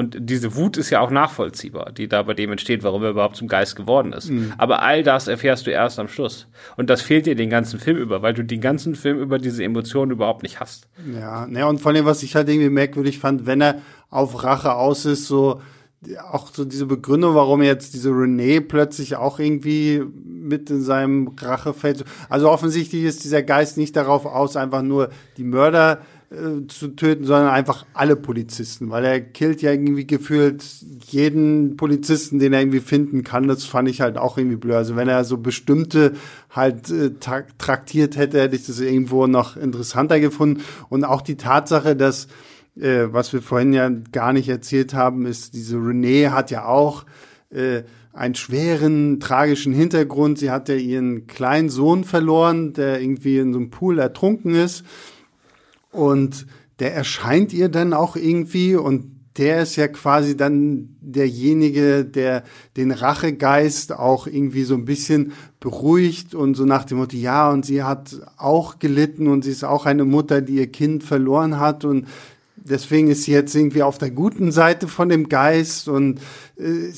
S2: Und diese Wut ist ja auch nachvollziehbar, die da bei dem entsteht, warum er überhaupt zum Geist geworden ist. Mhm. Aber all das erfährst du erst am Schluss. Und das fehlt dir den ganzen Film über, weil du den ganzen Film über diese Emotionen überhaupt nicht hast.
S1: Ja, ne, und vor allem, was ich halt irgendwie merkwürdig fand, wenn er auf Rache aus ist, so, auch so diese Begründung, warum jetzt diese René plötzlich auch irgendwie mit in seinem Rachefeld. Also offensichtlich ist dieser Geist nicht darauf aus, einfach nur die Mörder äh, zu töten, sondern einfach alle Polizisten, weil er killt ja irgendwie gefühlt jeden Polizisten, den er irgendwie finden kann. Das fand ich halt auch irgendwie blöd. Also wenn er so bestimmte halt äh, traktiert hätte, hätte ich das irgendwo noch interessanter gefunden. Und auch die Tatsache, dass äh, was wir vorhin ja gar nicht erzählt haben, ist, diese Renee hat ja auch äh, einen schweren, tragischen Hintergrund. Sie hat ja ihren kleinen Sohn verloren, der irgendwie in so einem Pool ertrunken ist. Und der erscheint ihr dann auch irgendwie und der ist ja quasi dann derjenige, der den Rachegeist auch irgendwie so ein bisschen beruhigt und so nach dem Motto, ja, und sie hat auch gelitten und sie ist auch eine Mutter, die ihr Kind verloren hat und deswegen ist sie jetzt irgendwie auf der guten Seite von dem Geist und äh,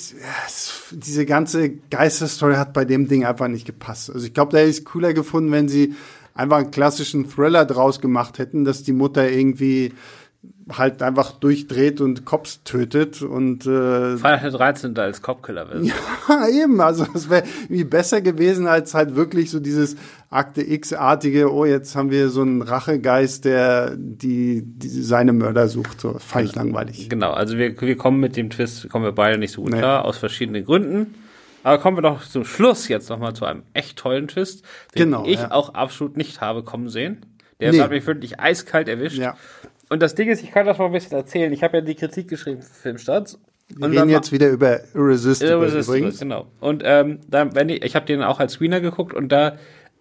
S1: diese ganze Geisterstory hat bei dem Ding einfach nicht gepasst. Also ich glaube, da hätte ich es cooler gefunden, wenn sie einfach einen klassischen Thriller draus gemacht hätten, dass die Mutter irgendwie halt einfach durchdreht und Cops tötet und äh,
S2: Freitag der 13. als Copkiller wird.
S1: Ja, eben, also es wäre irgendwie besser gewesen als halt wirklich so dieses Akte X-artige, oh, jetzt haben wir so einen Rachegeist, der die, die seine Mörder sucht. So, fand ich langweilig.
S2: Genau, also wir, wir kommen mit dem Twist, kommen wir beide nicht so gut nee. klar, aus verschiedenen Gründen. Aber kommen wir doch zum Schluss jetzt nochmal zu einem echt tollen Twist, den genau, ich ja. auch absolut nicht habe kommen sehen. Der nee. hat mich wirklich eiskalt erwischt. Ja. Und das Ding ist, ich kann das mal ein bisschen erzählen. Ich habe ja die Kritik geschrieben für Filmstarts.
S1: Wir reden jetzt wieder über Irresistible, Irresistible übrigens.
S2: Genau. Und ähm, da, wenn ich, ich habe den auch als Screener geguckt und da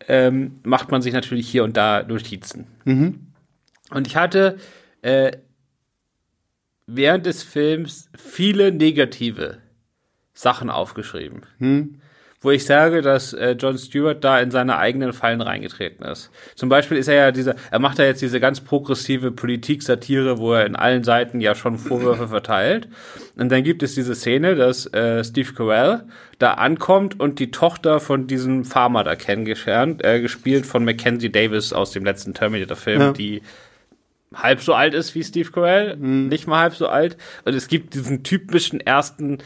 S2: ähm, macht man sich natürlich hier und da Notizen. Mhm. Und ich hatte äh, während des Films viele negative Sachen aufgeschrieben. Hm wo ich sage, dass äh, John Stewart da in seine eigenen Fallen reingetreten ist. Zum Beispiel ist er ja dieser, er macht ja jetzt diese ganz progressive Politik-Satire, wo er in allen Seiten ja schon Vorwürfe verteilt. Und dann gibt es diese Szene, dass äh, Steve Carell da ankommt und die Tochter von diesem Farmer da kennengelernt, äh, gespielt von Mackenzie Davis aus dem letzten Terminator-Film, ja. die halb so alt ist wie Steve Carell, mhm. nicht mal halb so alt. Und es gibt diesen typischen ersten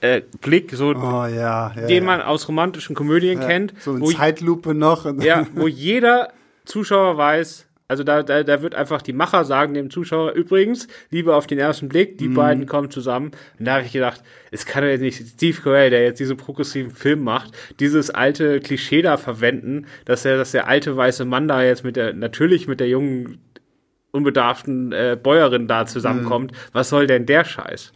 S2: äh, Blick, so
S1: oh, ja,
S2: ja, den man aus romantischen Komödien kennt.
S1: So eine Zeitlupe noch.
S2: ja, wo jeder Zuschauer weiß, also da, da, da wird einfach die Macher sagen dem Zuschauer, übrigens, Liebe auf den ersten Blick, die mm. beiden kommen zusammen. Und da habe ich gedacht, es kann ja nicht Steve Carell, der jetzt diesen progressiven Film macht, dieses alte Klischee da verwenden, dass er, dass der alte weiße Mann da jetzt mit der, natürlich mit der jungen, unbedarften äh, Bäuerin da zusammenkommt. Mm. Was soll denn der Scheiß?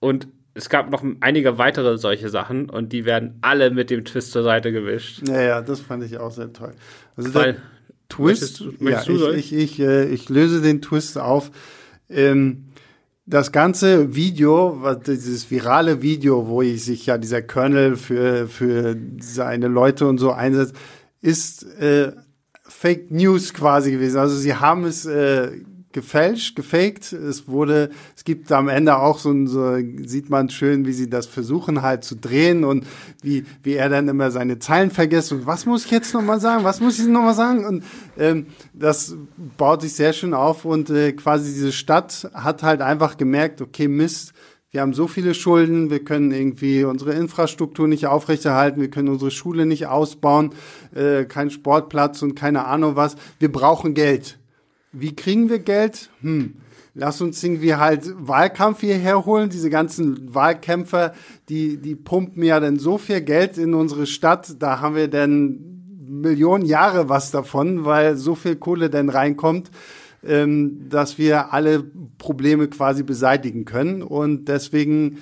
S2: Und es gab noch einige weitere solche Sachen und die werden alle mit dem Twist zur Seite gewischt.
S1: Ja, ja, das fand ich auch sehr toll. Also Weil, der Twist, möchtest, möchtest ja, du, ich, ich, ich, äh, ich, löse den Twist auf. Ähm, das ganze Video, dieses virale Video, wo ich sich ja dieser Colonel für, für seine Leute und so einsetzt, ist äh, Fake News quasi gewesen. Also sie haben es äh, gefälscht, gefaked. Es wurde, es gibt am Ende auch so, ein, so sieht man schön, wie sie das versuchen halt zu drehen und wie, wie er dann immer seine Zeilen vergisst und was muss ich jetzt nochmal sagen, was muss ich nochmal sagen und ähm, das baut sich sehr schön auf und äh, quasi diese Stadt hat halt einfach gemerkt, okay, Mist, wir haben so viele Schulden, wir können irgendwie unsere Infrastruktur nicht aufrechterhalten, wir können unsere Schule nicht ausbauen, äh, kein Sportplatz und keine Ahnung was. Wir brauchen Geld. Wie kriegen wir Geld? Hm. Lass uns irgendwie halt Wahlkampf hierher holen. Diese ganzen Wahlkämpfer, die, die pumpen ja dann so viel Geld in unsere Stadt. Da haben wir dann Millionen Jahre was davon, weil so viel Kohle dann reinkommt, ähm, dass wir alle Probleme quasi beseitigen können. Und deswegen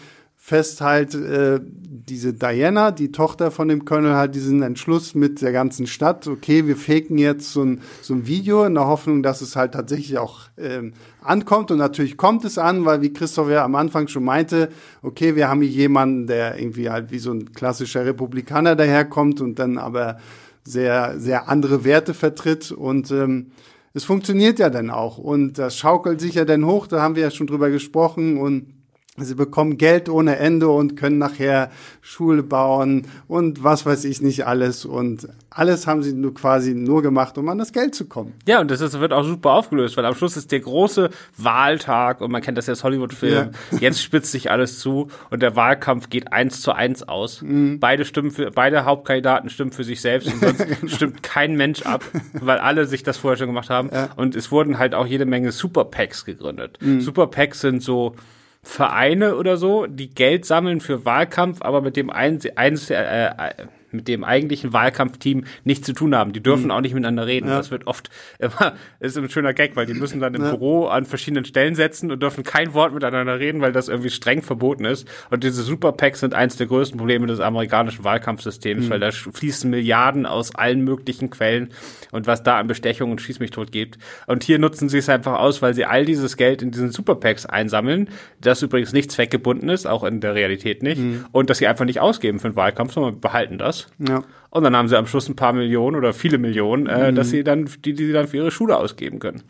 S1: fest halt äh, diese Diana, die Tochter von dem Colonel, halt diesen Entschluss mit der ganzen Stadt, okay, wir faken jetzt so ein, so ein Video in der Hoffnung, dass es halt tatsächlich auch ähm, ankommt. Und natürlich kommt es an, weil wie Christoph ja am Anfang schon meinte, okay, wir haben hier jemanden, der irgendwie halt wie so ein klassischer Republikaner daherkommt und dann aber sehr, sehr andere Werte vertritt. Und ähm, es funktioniert ja dann auch. Und das schaukelt sich ja dann hoch, da haben wir ja schon drüber gesprochen. Und Sie bekommen Geld ohne Ende und können nachher Schule bauen und was weiß ich nicht alles. Und alles haben sie nur quasi nur gemacht, um an das Geld zu kommen.
S2: Ja, und das ist, wird auch super aufgelöst, weil am Schluss ist der große Wahltag und man kennt das ja als Hollywood-Film. Ja. Jetzt spitzt sich alles zu und der Wahlkampf geht eins zu eins aus. Mhm. Beide stimmen für, beide Hauptkandidaten stimmen für sich selbst und sonst genau. stimmt kein Mensch ab, weil alle sich das vorher schon gemacht haben. Ja. Und es wurden halt auch jede Menge Super PACs gegründet. Mhm. Super PACs sind so, Vereine oder so, die Geld sammeln für Wahlkampf, aber mit dem ein, ein, äh, mit dem eigentlichen Wahlkampfteam nichts zu tun haben. Die dürfen mhm. auch nicht miteinander reden. Ja. Das wird oft immer, ist ein schöner Gag, weil die müssen dann im ja. Büro an verschiedenen Stellen setzen und dürfen kein Wort miteinander reden, weil das irgendwie streng verboten ist. Und diese Superpacks sind eins der größten Probleme des amerikanischen Wahlkampfsystems, mhm. weil da fließen Milliarden aus allen möglichen Quellen und was da an Bestechung und Schieß mich tot gibt. Und hier nutzen sie es einfach aus, weil sie all dieses Geld in diesen Superpacks einsammeln, das übrigens nicht zweckgebunden ist, auch in der Realität nicht, mhm. und dass sie einfach nicht ausgeben für den Wahlkampf, sondern behalten das. Ja. Und dann haben sie am Schluss ein paar Millionen oder viele Millionen, äh, mhm. dass sie dann, die, die sie dann für ihre Schule ausgeben können.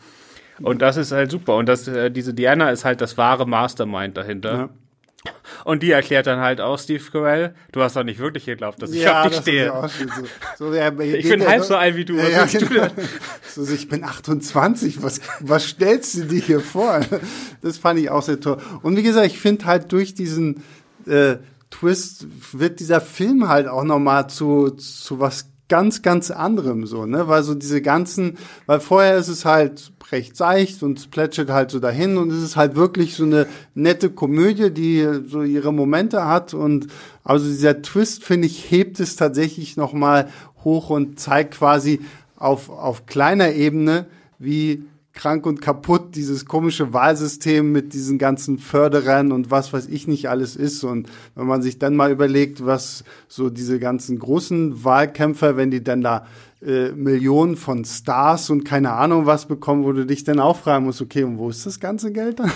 S2: Und das ist halt super. Und das, äh, diese Diana ist halt das wahre Mastermind dahinter. Ja. Und die erklärt dann halt auch Steve Carell, du hast doch nicht wirklich geglaubt, dass ich ja, auf dich stehe. So, so, ja, ich bin halb so alt wie du. Ja,
S1: genau. du so, ich bin 28, was, was stellst du dir hier vor? Das fand ich auch sehr toll. Und wie gesagt, ich finde halt durch diesen äh, Twist wird dieser Film halt auch nochmal zu, zu was ganz, ganz anderem so, ne? Weil so diese ganzen, weil vorher ist es halt recht seicht und es plätschert halt so dahin und es ist halt wirklich so eine nette Komödie, die so ihre Momente hat und also dieser Twist, finde ich, hebt es tatsächlich nochmal hoch und zeigt quasi auf, auf kleiner Ebene, wie krank und kaputt dieses komische Wahlsystem mit diesen ganzen Förderern und was weiß ich nicht alles ist. Und wenn man sich dann mal überlegt, was so diese ganzen großen Wahlkämpfer, wenn die dann da äh, Millionen von Stars und keine Ahnung was bekommen, wo du dich dann auch fragen musst, okay, und wo ist das ganze Geld dann?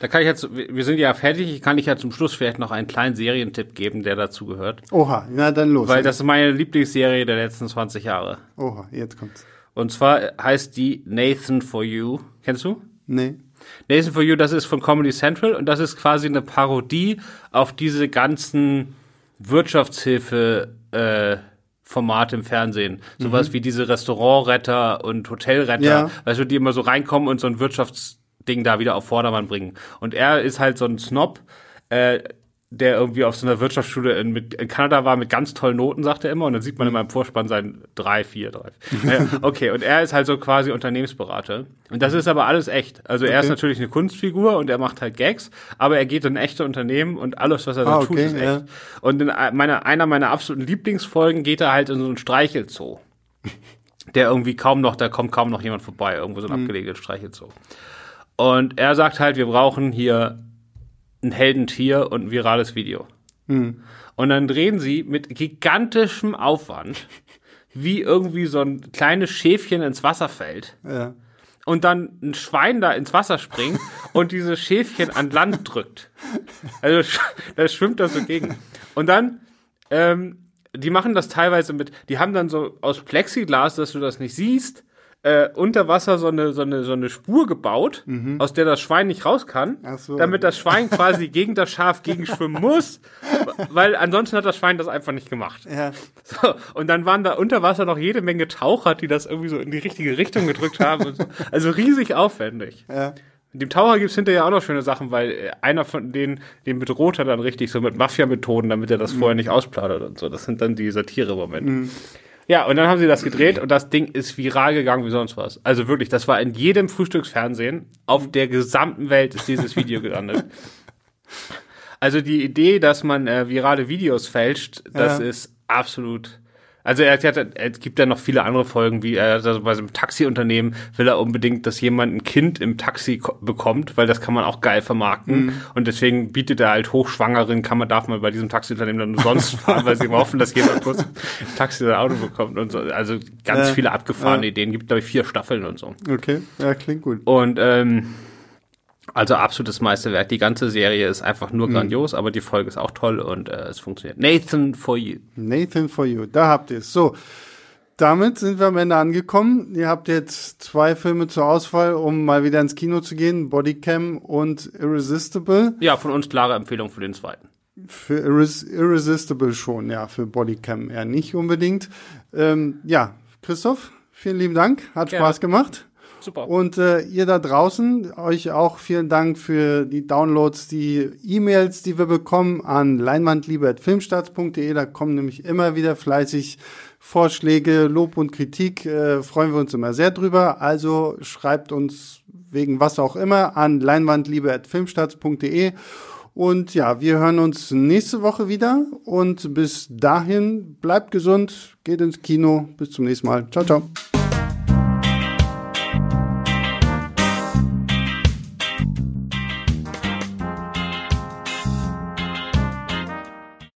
S2: Da kann ich jetzt, wir sind ja fertig, kann ich ja zum Schluss vielleicht noch einen kleinen Serientipp geben, der dazu gehört.
S1: Oha, na dann los.
S2: Weil das ist meine Lieblingsserie der letzten 20 Jahre.
S1: Oha, jetzt kommt's.
S2: Und zwar heißt die Nathan for You. Kennst du?
S1: Nee.
S2: Nathan for You, das ist von Comedy Central und das ist quasi eine Parodie auf diese ganzen Wirtschaftshilfe äh, Formate im Fernsehen. Sowas mhm. wie diese Restaurantretter und Hotelretter, ja. weißt du, die immer so reinkommen und so ein Wirtschaftsding da wieder auf Vordermann bringen. Und er ist halt so ein Snob, äh, der irgendwie auf so einer Wirtschaftsschule in, mit, in Kanada war mit ganz tollen Noten, sagt er immer. Und dann sieht man immer im Vorspann sein drei, vier, drei. ja, okay, und er ist halt so quasi Unternehmensberater. Und das ist aber alles echt. Also er ist natürlich eine Kunstfigur und er macht halt Gags, aber er geht in echte Unternehmen und alles, was er da ah, tut, ist echt. Ja. Und in meiner, einer meiner absoluten Lieblingsfolgen geht er halt in so einen Streichelzoo. der irgendwie kaum noch, da kommt kaum noch jemand vorbei, irgendwo so ein mhm. abgelegenes Streichelzoo. Und er sagt halt, wir brauchen hier ein Heldentier und ein virales Video. Mhm. Und dann drehen sie mit gigantischem Aufwand, wie irgendwie so ein kleines Schäfchen ins Wasser fällt. Ja. Und dann ein Schwein da ins Wasser springt und dieses Schäfchen an Land drückt. Also da schwimmt das so gegen. Und dann, ähm, die machen das teilweise mit, die haben dann so aus Plexiglas, dass du das nicht siehst, äh, unter Wasser so eine, so eine, so eine Spur gebaut, mhm. aus der das Schwein nicht raus kann, so. damit das Schwein quasi gegen das Schaf gegenschwimmen muss, weil ansonsten hat das Schwein das einfach nicht gemacht. Ja. So, und dann waren da unter Wasser noch jede Menge Taucher, die das irgendwie so in die richtige Richtung gedrückt haben. So. Also riesig aufwendig. Ja. Dem Taucher gibt's hinterher auch noch schöne Sachen, weil äh, einer von denen, den bedroht er dann richtig so mit Mafia-Methoden, damit er das mhm. vorher nicht ausplaudert und so. Das sind dann die Satire-Momente. Mhm. Ja, und dann haben sie das gedreht und das Ding ist viral gegangen wie sonst was. Also wirklich, das war in jedem Frühstücksfernsehen auf der gesamten Welt ist dieses Video gelandet. Also die Idee, dass man äh, virale Videos fälscht, das ja. ist absolut Also er, hat, er gibt ja noch viele andere Folgen, wie er also bei seinem Taxiunternehmen will er unbedingt, dass jemand ein Kind im Taxi bekommt, weil das kann man auch geil vermarkten. Mhm. Und deswegen bietet er halt Hochschwangeren, kann man, darf man bei diesem Taxiunternehmen dann sonst fahren, weil sie hoffen, dass jemand kurz ein Taxi oder Auto bekommt und so. Also ganz äh, viele abgefahrene äh. Ideen. Gibt, glaube ich, vier Staffeln und so.
S1: Okay, ja, klingt gut.
S2: Und ähm, also absolutes Meisterwerk. Die ganze Serie ist einfach nur mhm. grandios, mhm. aber die Folge ist auch toll und äh, es funktioniert. Nathan for You.
S1: Nathan for You, da habt ihr es. So, damit sind wir am Ende angekommen. Ihr habt jetzt zwei Filme zur Auswahl, um mal wieder ins Kino zu gehen. Bodycam und Irresistible.
S2: Ja, von uns klare Empfehlung für den zweiten.
S1: Für Irres Irresistible schon, ja. Für Bodycam eher nicht unbedingt. Ähm, ja, Christoph, vielen lieben Dank. Hat ja. Spaß gemacht. Super. Und äh, ihr da draußen, euch auch vielen Dank für die Downloads, die E-Mails, die wir bekommen an leinwandliebe.filmstarts.de. Da kommen nämlich immer wieder fleißig Vorschläge, Lob und Kritik. Äh, freuen wir uns immer sehr drüber. Also schreibt uns wegen was auch immer an leinwandliebe.filmstarts.de. Und ja, wir hören uns nächste Woche wieder. Und bis dahin bleibt gesund, geht ins Kino. Bis zum nächsten Mal. Ciao, ciao.